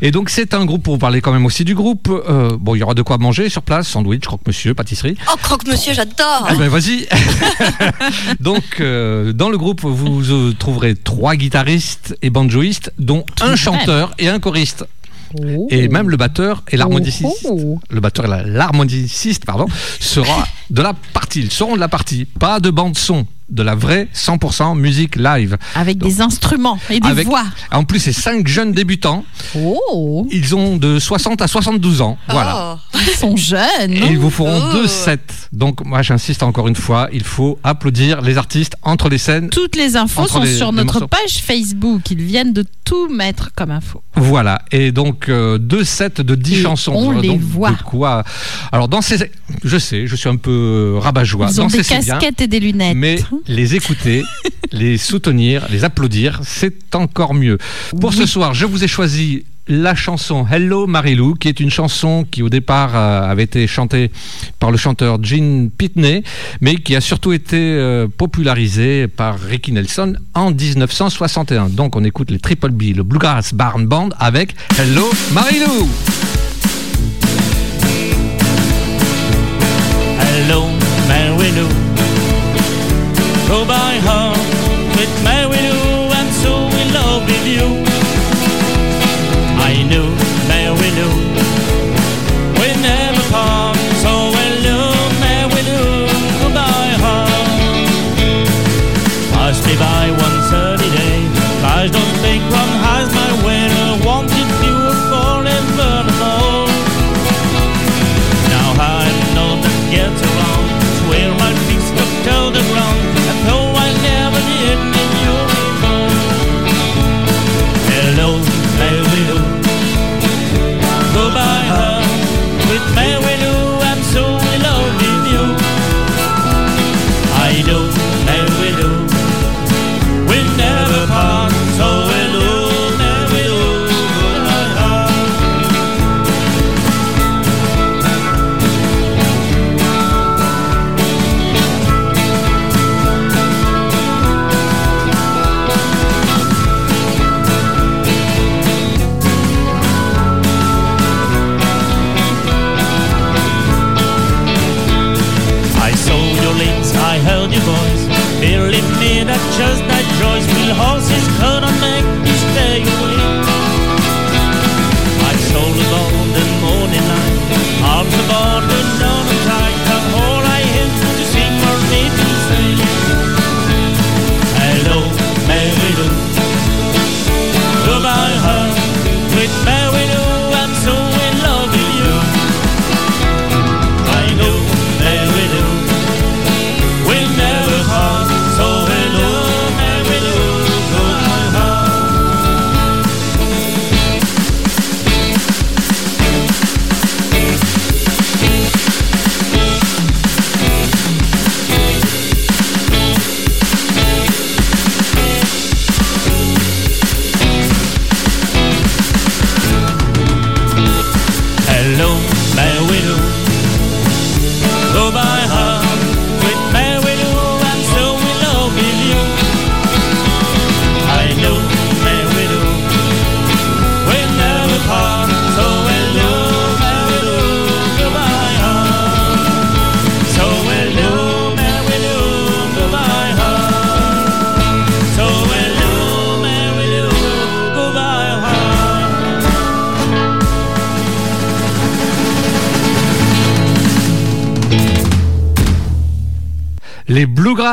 Et donc, c'est un groupe, pour vous parler quand même aussi du groupe. euh, bon, il y aura de quoi manger sur place. Sandwich, croque-monsieur, pâtisserie. Oh, croque-monsieur, j'adore Ah ben vas-y. Donc euh, dans le groupe vous euh, trouverez trois guitaristes et banjoistes dont un. Chanteur et un choriste. Oh. Et même le batteur et l'harmoniciste, Oh. le batteur et l'harmoniciste pardon, sera de la partie. Ils seront de la partie, pas de bande son, de la vraie 100% musique live. Avec des instruments et des Avec- voix. En plus, c'est cinq jeunes débutants. Oh, Ils ont de 60 à 72 ans. Voilà. Oh. ils sont jeunes. Et ils vous feront Oh. deux sets. Donc moi j'insiste encore une fois, il faut applaudir les artistes entre les scènes. Toutes les infos sont les- sur les notre morceaux. page Facebook. Ils viennent de tout mettre comme info. Voilà. Et donc euh, deux sets de 10 Et chansons. on les donc voit. De quoi Alors dans ces, je sais, je suis un peu rabat-joie. Ils ont Danser, des bien, casquettes et des lunettes. Mais les écouter, les soutenir, les applaudir, c'est encore mieux. Pour ce soir, je vous ai choisi la chanson Hello Marilou, qui est une chanson qui au départ euh, avait été chantée par le chanteur Gene Pitney, mais qui a surtout été euh, popularisée par Ricky Nelson en 1961. Donc on écoute les Triple B, le Bluegrass Barn Band avec Hello Marilou. Hello, knew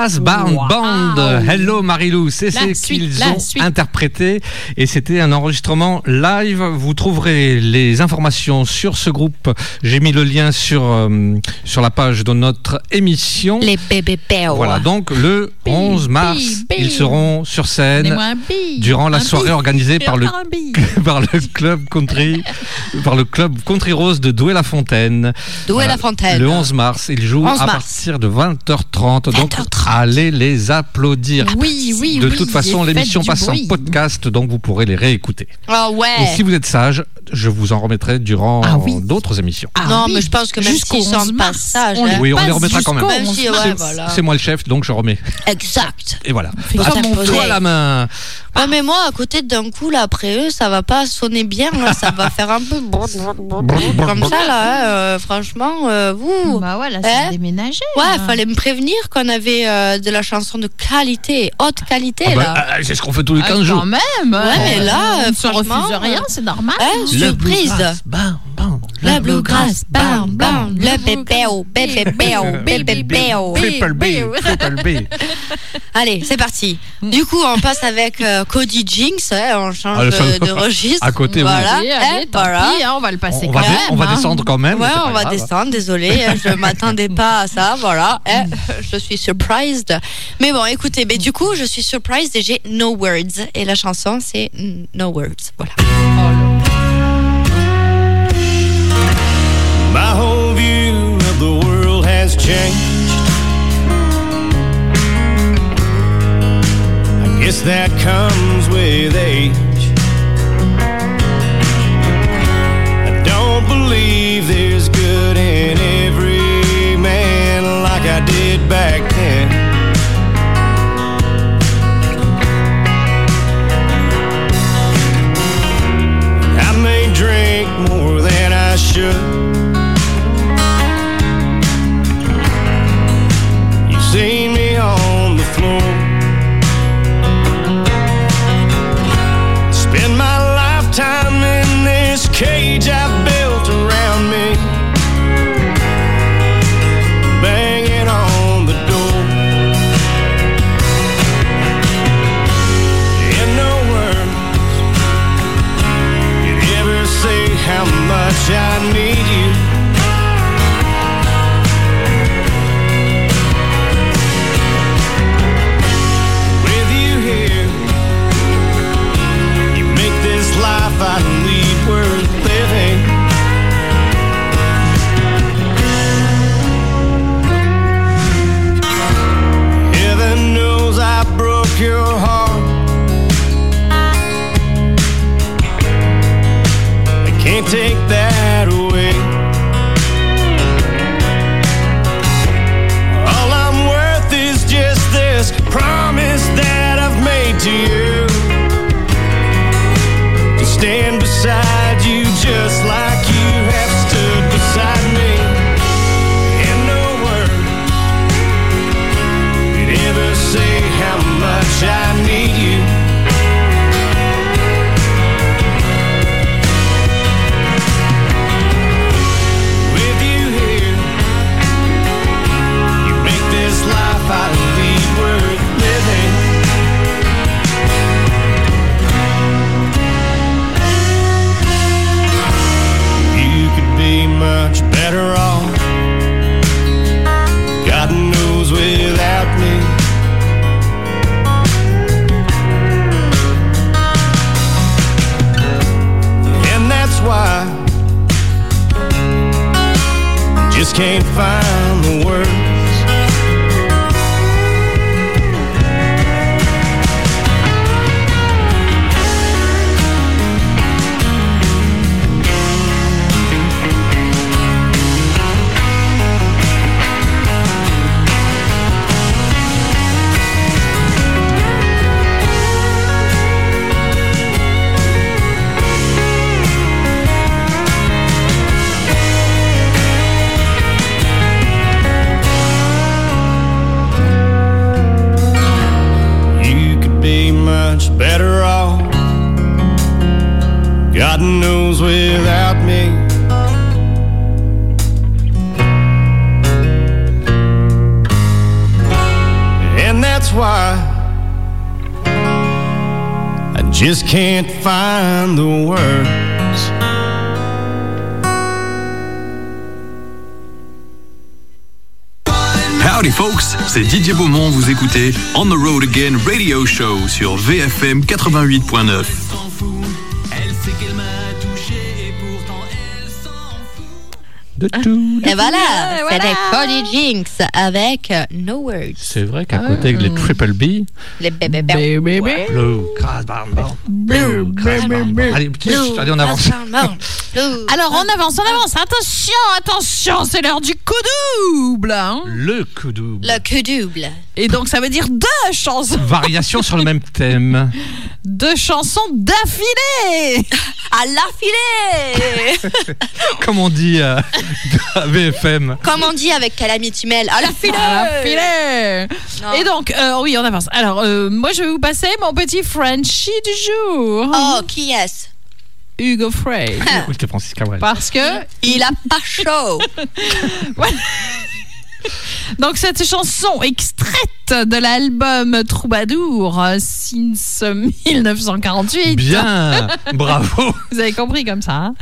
Bluegrass Barn Wow. Band. Hello Marilou, c'est ce qu'ils ont suite. interprété et c'était un enregistrement live. Vous trouverez les informations sur ce groupe. J'ai mis le lien sur euh, sur la page de notre émission. Les bébés. Voilà, donc le 11 mars, ils seront sur scène durant la soirée organisée par le par le club country par le club country rose de Douai-la-Fontaine. D'où est la fontaine Le 11 mars, ils jouent 11 à partir de 20h30. Donc 20h30. Allez les applaudir. Oui, oui, De oui, toute façon, l'émission passe en podcast, donc vous pourrez les réécouter. Ah ouais. Et si vous êtes sage, je vous en remettrai durant Ah oui. d'autres émissions. Ah non, oui. mais je pense que même Jusqu'au s'ils sont 11 de mars, passage, on hein. Oui, on les remettra quand même. jusqu'au Même 11 si, ouais, mars. voilà. C'est moi le chef, donc je remets. Exact. Et voilà. Fais comme on. Toi la main. Ouais, mais moi, à côté d'un coup, là, après eux, ça va pas sonner bien. là, ça va faire un peu comme ça, là. hein, euh, franchement, euh, vous. Bah ouais, là, Hein c'est déménagé. Ouais, là. fallait me prévenir qu'on avait euh, de la chanson de qualité, haute qualité, Ah bah, là. ah, c'est ce qu'on fait tous les Ah, 15 quand jours. même. Ouais, mais là, on franchement, refuse rien, c'est normal. Hein, hein. Surprise. Bam, bam. Le bluegrass, bam, bam, le bébéo, bébéo, bébéo. Triple B, triple B. Allez, c'est parti. Du coup, on passe avec euh, Cody Jinx, hein, on change Ah, le de, registre. À côté, oui. voilà. Allez, hein, allez, tant voilà. pis, hein, on va le passer On quand va, dé- même. on va hein. descendre quand même. mais Ouais, c'est pas on va grave. descendre, désolé, je m'attendais pas à ça, voilà. hein, je suis surprised. Mais bon, écoutez, mais du coup, je suis surprised et j'ai No Words. Et la chanson, c'est No Words. Voilà. My changed. I guess that comes with age. I don't believe there's good in every man like I did back then. I may drink more than I should. Can't find the words. Howdy folks, c'est Didier Beaumont, vous écoutez On the Road Again Radio Show sur VFM 88.9. De tout. Et voilà, c'était Cody Jinx avec euh, No Words. C'est vrai qu'à côté les Triple B, Les Bébé. Blue, Blue, Crash Band. Allez, petit, Blue, allez, on avance. Alors on avance, on avance. Attention, attention, c'est l'heure du coup double. hein. Le coup double. Le coup double. Et donc ça veut dire deux chansons, Variation sur le même thème. deux chansons d'affilée. À l'affilée Comme on dit euh, à VFM. Comme on dit avec Calamity Mail, à l'affilée À l'affilée. Non. Et donc, euh, oui, on avance. Alors, euh, moi, je vais vous passer mon petit Frenchie du jour. Oh, qui est-ce? Hugo Frey. Écoutez Francis Cabrel? Parce que Il a pas chaud Donc cette chanson extraite de l'album Troubadour euh, since 1948. Bien, bravo. Vous avez compris comme ça. hein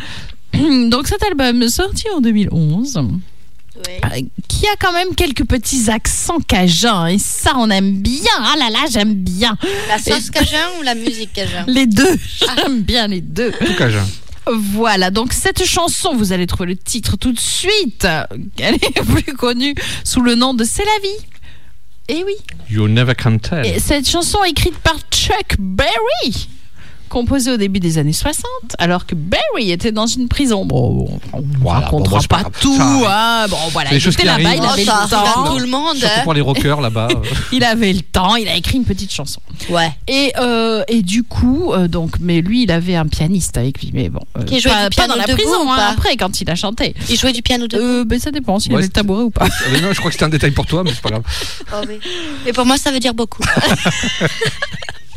Donc cet album sorti en 2011 euh, qui a quand même quelques petits accents cajuns et ça on aime bien. Ah là là, j'aime bien. La sauce cajun ou la musique cajun? Les deux, j'aime bien les deux. Tout cajun. Voilà, donc cette chanson, vous allez trouver le titre tout de suite. Elle est plus connue sous le nom de C'est la vie. Eh oui. You never can tell. Et cette chanson écrite par Chuck Berry, composée au début des années 60, alors que Berry était dans une prison. Bon, on ne Voilà, racontera bon, pas, pas tout. Hein. Bon, voilà, il était là-bas, il avait Oh, ça le temps. tout le monde Surtout pour les rockers là-bas. Il avait le temps, il a écrit une petite chanson. Ouais. Et, euh, et du coup, euh, donc, mais lui, il avait un pianiste avec lui, mais bon, euh, Qui jouait pas, du pas piano dans la debout prison, ou hein, après quand il a chanté. Il jouait du piano de Euh, ben, ça dépend s'il Ouais, avait le tabouret ou pas. Ah, mais non, je crois que c'était un détail pour toi, mais c'est pas grave. Oh. Mais pour moi, ça veut dire beaucoup.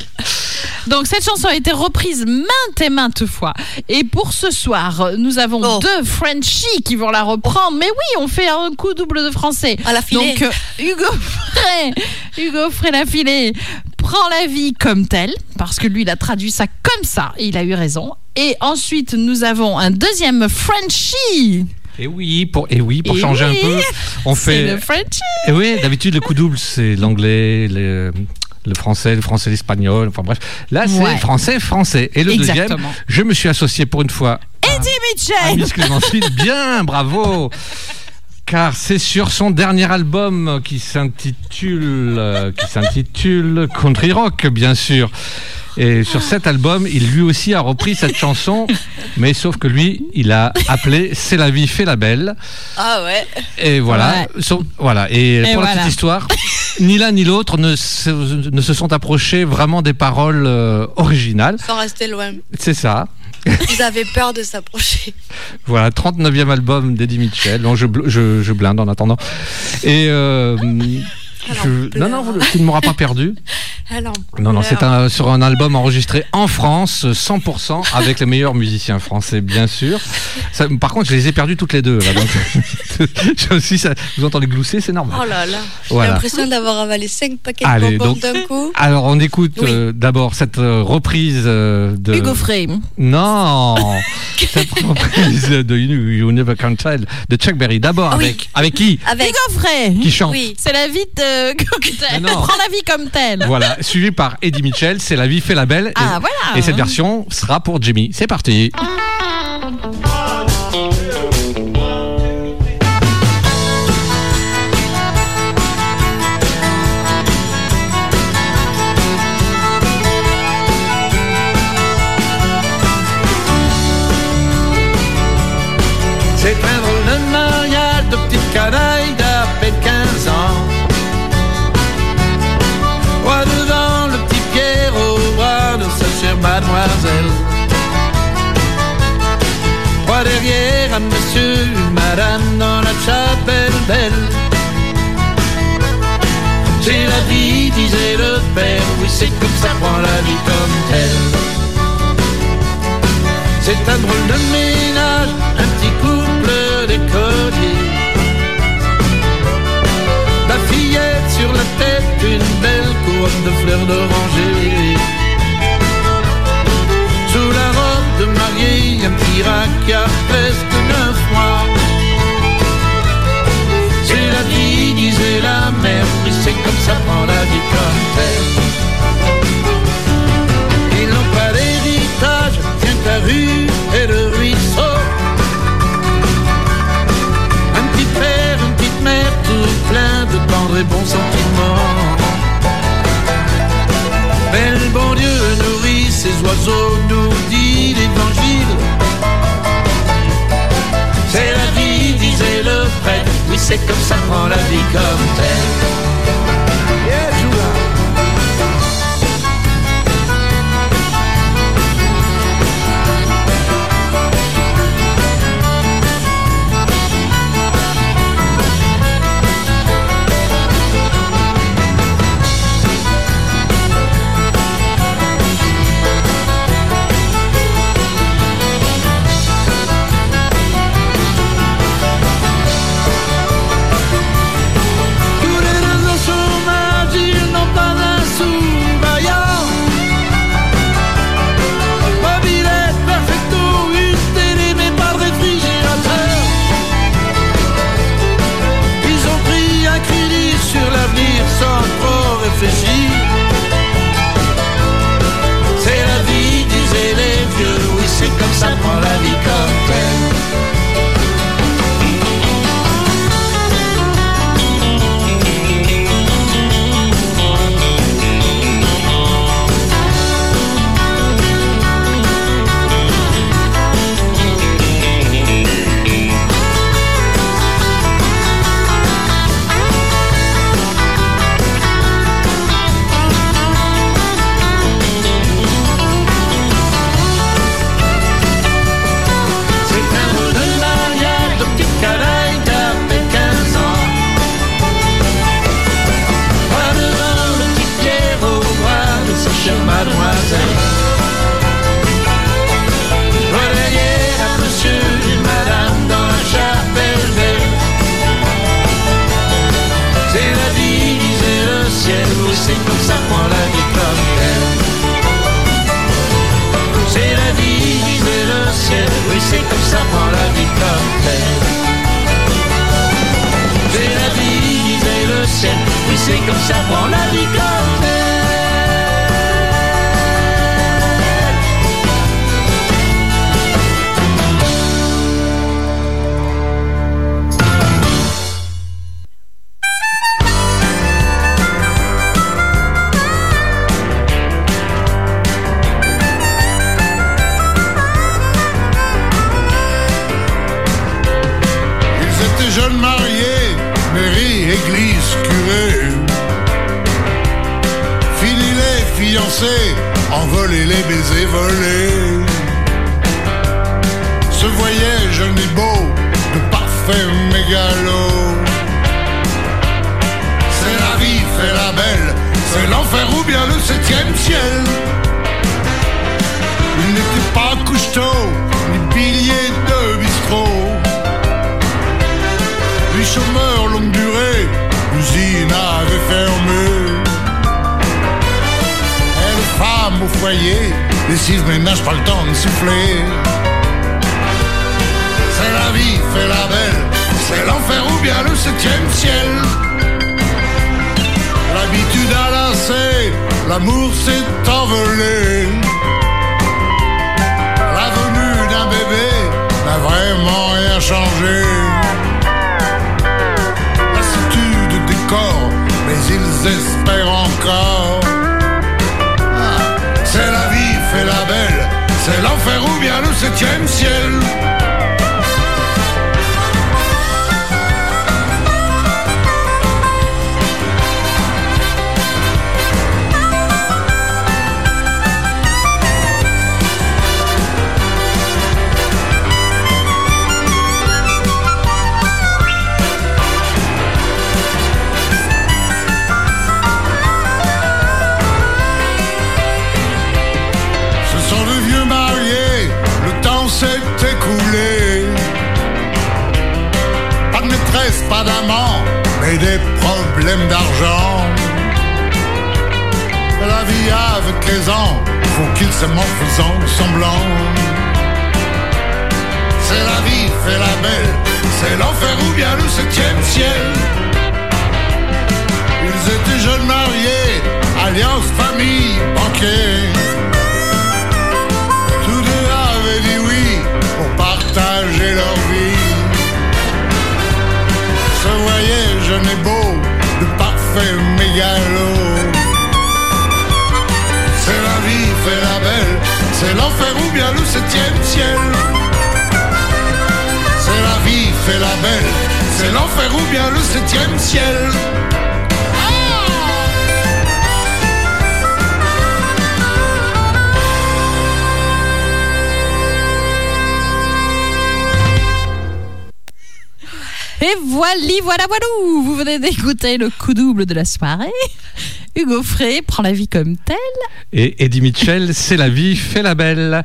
Donc cette chanson a été reprise maintes et maintes fois. Et pour ce soir, nous avons Oh. deux Frenchies qui vont la reprendre. Mais oui, on fait un coup double de français. À la filée. Donc euh, Hugo Frey, Hugo Frey la filée prend la vie comme telle parce que lui il a traduit ça comme ça et il a eu raison. Et ensuite nous avons un deuxième Frenchie. Et oui, pour, et oui, pour Et changer oui, un peu, on C'est fait. le Frenchie. Et oui, d'habitude, le coup double, c'est l'anglais, le, le français, le français, l'espagnol. Enfin bref, là, c'est Ouais. français, français. Et le deuxième, je me suis associé pour une fois Eddie à Mitchell. Miss. Bien, bravo. Car c'est sur son dernier album qui s'intitule, euh, qui s'intitule Country Rock, bien sûr. Et sur cet album, il lui aussi a repris cette chanson, mais sauf que lui, il a appelé C'est la vie, fait la belle. Ah ouais. Et voilà, voilà. Et, Et pour la voilà. petite histoire, ni l'un ni l'autre ne, se- ne se sont approchés vraiment des paroles euh, originales. Sans rester loin. C'est ça. Ils avaient peur de s'approcher. Voilà, 39e album d'Eddie Mitchell. Donc je, je, je blinde en attendant. Et euh, je- non, non, vous- tu ne m'auras pas perdu. Non, non, c'est un, sur un album enregistré en France, 100%, avec les meilleurs musiciens français, bien sûr. Ça- par contre, je les ai perdus toutes les deux. Là, donc, ça, vous entendez glousser, c'est normal. Oh là là. J'ai Voilà. l'impression d'avoir avalé 5 paquets Allez, de bonbons d'un coup. Alors, on écoute Oui. euh, d'abord cette euh, reprise euh, de. Hugo Frey. Non Cette reprise de You, You Never Can Tell de Chuck Berry. D'abord, Ah oui. avec, avec qui? Avec Hugo Frey. Qui chante? Oui. C'est la vie de... comme non. Prends la vie comme telle. Voilà, suivi par Eddie Mitchell, C'est la vie fait la belle. Ah, et, voilà. et cette version sera pour Jimmy. C'est parti. C'est comme ça, prend la vie comme telle. C'est un drôle de ménage, un petit couple d'écoliers. La fillette sur la tête, une belle coupe de fleurs d'oranger. Sous la robe de mariée, un petit qui a presque neuf mois. C'est la vie, disait la mère, mais c'est comme ça prend la vie comme telle. Et bons sentiments. Mais le bon Dieu nourrit ses oiseaux, nous dit l'évangile. C'est la vie, disait le prêtre, oui c'est comme ça prend la vie comme telle. Femme au foyer, lessive ménage, pas le temps de souffler. C'est la vie, fait la belle, c'est l'enfer ou bien le septième ciel. L'habitude a lassé, l'amour s'est envolé. La venue d'un bébé n'a vraiment rien changé. Lassitude des corps, mais ils espèrent encore. Le septième ciel. Problèmes d'argent. la vie avec les ans faut qu'ils s'aiment en faisant semblant. C'est la vie, fait la belle, c'est l'enfer ou bien le septième ciel. Ils étaient jeunes mariés, alliance, famille, banquier. Tous deux avaient dit oui pour partager leur vie. Se voyaient jeunes et beaux, C'est la vie, fait la belle, c'est l'enfer ou bien le septième ciel. C'est la vie, fait la belle, c'est l'enfer ou bien le septième ciel. Et voilà, voilà, voilà. Vous venez d'écouter le coup double de la soirée. Hugo Frey prend la vie comme telle. Et Eddie Mitchell, c'est la vie, fait la belle.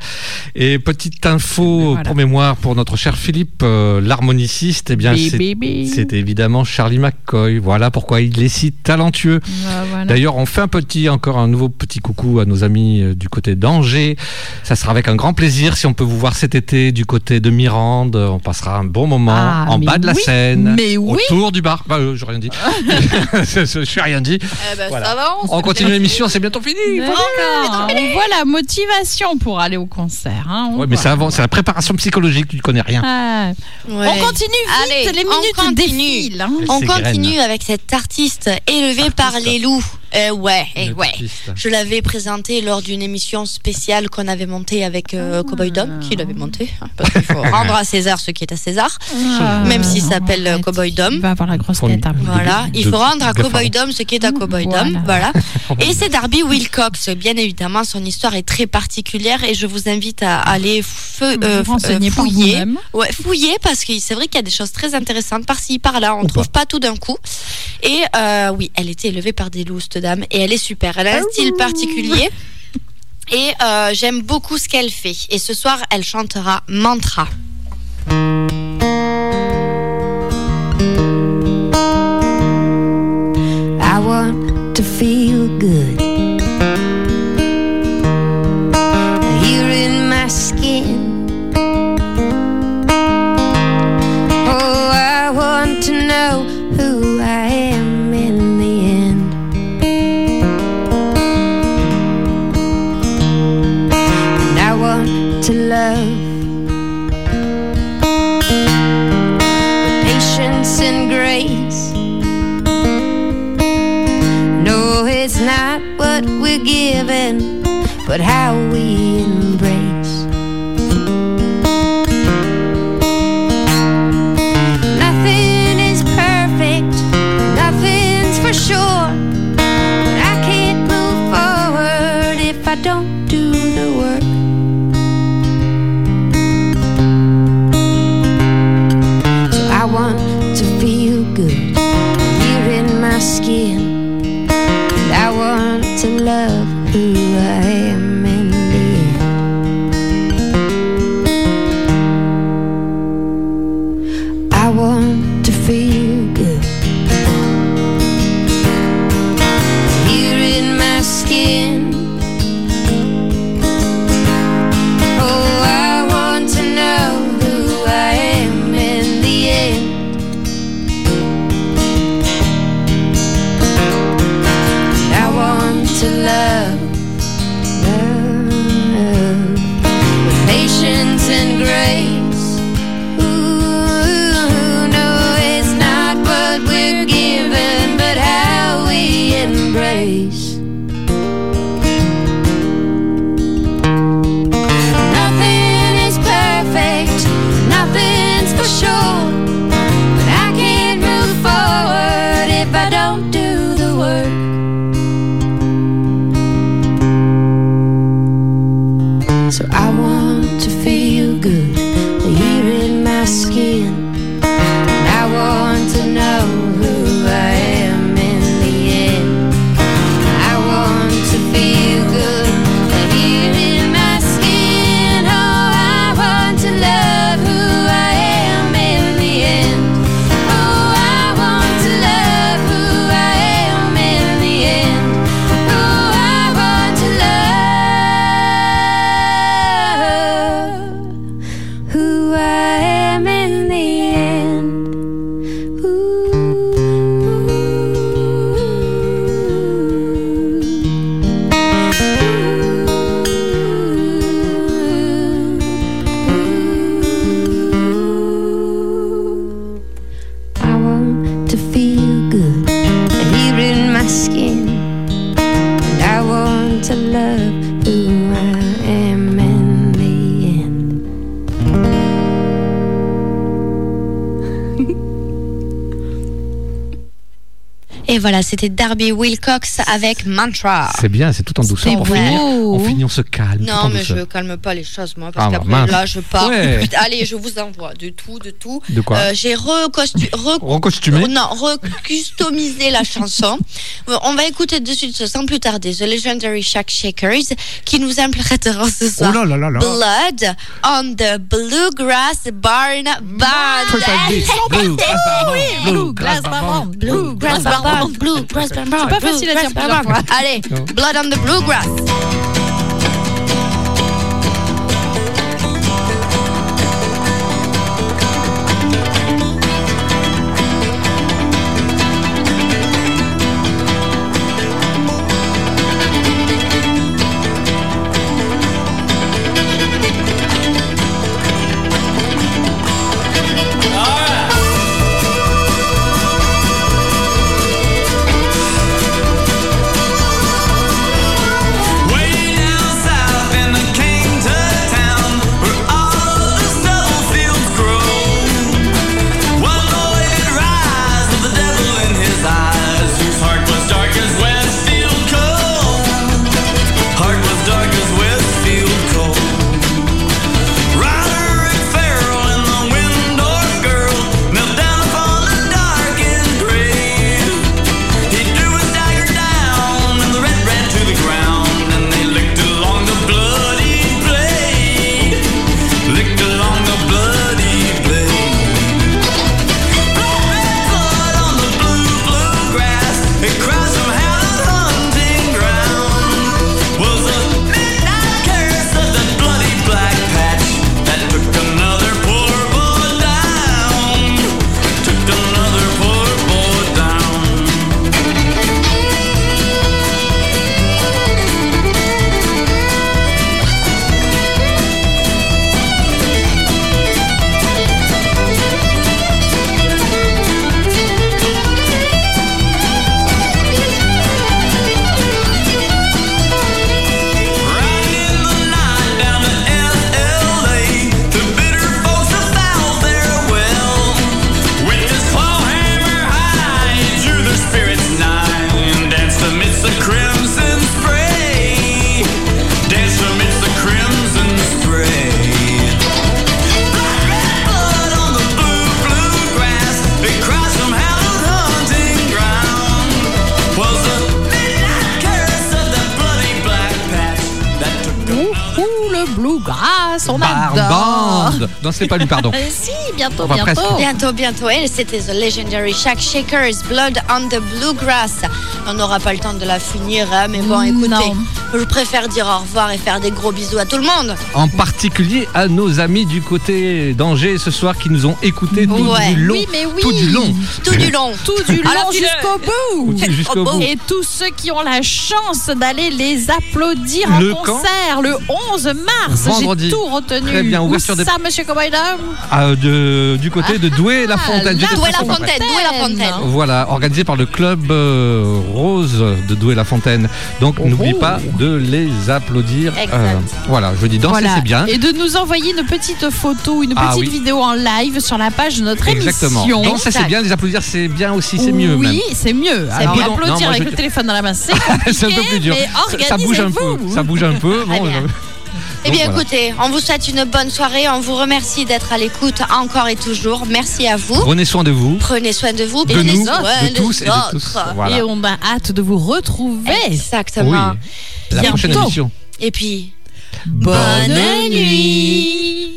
Et petite info voilà. pour mémoire pour notre cher Philippe, euh, l'harmoniciste, eh bien, Bi, c'est- évidemment Charlie McCoy. Voilà pourquoi il est si talentueux. Ah, voilà. D'ailleurs, on fait un petit, encore un nouveau petit coucou à nos amis euh, du côté d'Angers. Ça sera avec un grand plaisir si on peut vous voir cet été du côté de Mirande. On passera un bon moment Ah, en bas de la oui, Seine, mais oui. autour du bar. Bah, euh, j'ai rien dit. Je suis rien dit. Eh ben, Voilà. ça va, On continue l'émission, c'est bientôt fini. D'accord. On voit la motivation pour aller au concert. hein, on Ouais, mais voit. c'est avant, c'est la préparation psychologique, tu ne connais rien. Ah. Ouais. On continue vite, Allez, les on minutes continue. défilent. hein. On continue avec cet artiste élevé par les loups. Euh, ouais, eh Une ouais. Je l'avais présenté lors d'une émission spéciale qu'on avait montée avec euh, Cowboy Dom, qui l'avait montée, hein, parce qu'il faut rendre à César ce qui est à César, Ah. même s'il s'appelle euh. Cowboy Dom. Il va avoir la grosse tête. hein. Voilà, il faut rendre à Cowboy Dom ce qui est à Cowboy Dom. Voilà. Voilà. Et c'est Darby Wilcox, bien évidemment, son histoire est très particulière et je vous invite à aller feu- euh, euh, fouiller. Ouais, fouiller parce que c'est vrai qu'il y a des choses très intéressantes par-ci, par-là. On ne Ou trouve pas tout d'un coup. Et euh, oui, elle était élevée par des loups, cette dame, et elle est super. Elle a un style particulier. Et euh, j'aime beaucoup ce qu'elle fait. Et ce soir, elle chantera Mantra. Love. with Patience and grace. No, it's not what we're given, but how we c'était Darby Wilcox avec Mantra. C'est bien, c'est tout en douceur. Beau. finir, on finit, on se Non, mais je calme pas les choses, moi, parce Ah, qu'après, là, je pars. Ouais. Allez, je vous envoie de tout, de tout. De quoi Euh, J'ai recostu- re- Recostumé Non, recustomisé la chanson. On va écouter de suite, sans plus tarder, The Legendary Shack Shakers, qui nous interpréteront ce soir. Oh là là là. Blood on the Bluegrass Barn Band. Like this. Bluegrass Barn. Bluegrass Barn Band. Bluegrass Barn Band. Bluegrass Barn. C'est pas facile à dire. Allez. Blood on the Bluegrass. C'est pas lui, pardon. Euh, si, bientôt, Enfin, bientôt. presque. Bientôt, bientôt. Et c'était The Legendary Shack Shakers, Blood on the Bluegrass. On n'aura pas le temps de la finir, hein, mais bon, écoutez, Non. Je préfère dire au revoir et faire des gros bisous à tout le monde. En particulier à nos amis du côté d'Angers ce soir qui nous ont écoutés tout Ouais. du long. Oui, mais oui. Tout du long. Tout du long. Tout du long jusqu'au bout. Et tous ceux qui ont la chance d'aller les applaudir Le en concert le 11 mars. Vendredi. J'ai tout retenu. Très bien, Où ouverture des- ça, monsieur Cowboy Dom Ah, de- du côté de Douai-la-Fontaine. J'étais Douai très la content. Fontaine, Douai la Fontaine. Voilà, organisé par le club euh, Rose de Douai-la-Fontaine. Donc n'oublie pas de les applaudir. Euh, voilà, je dis danser, Voilà. c'est bien. Et de nous envoyer une petite photo, une Ah petite oui. vidéo en live sur la page de notre Exactement. émission. Danser, c'est bien, les applaudir, c'est bien aussi, c'est mieux. Oui, c'est mieux. Alors, bien. Non, applaudir moi, avec je- le téléphone dans la main, c'est un peu plus dur. Ça- bouge un peu. Ça bouge un peu. Bon, je- Eh bien, voilà. écoutez, on vous souhaite une bonne soirée. On vous remercie d'être à l'écoute encore et toujours. Merci à vous. Prenez soin de vous. Prenez soin de vous. De prenez nous, soin de tous et de tous. Voilà. Et on a hâte de vous retrouver. Exactement. Oui. La prochaine Bientôt. émission. Et puis, Bonne nuit.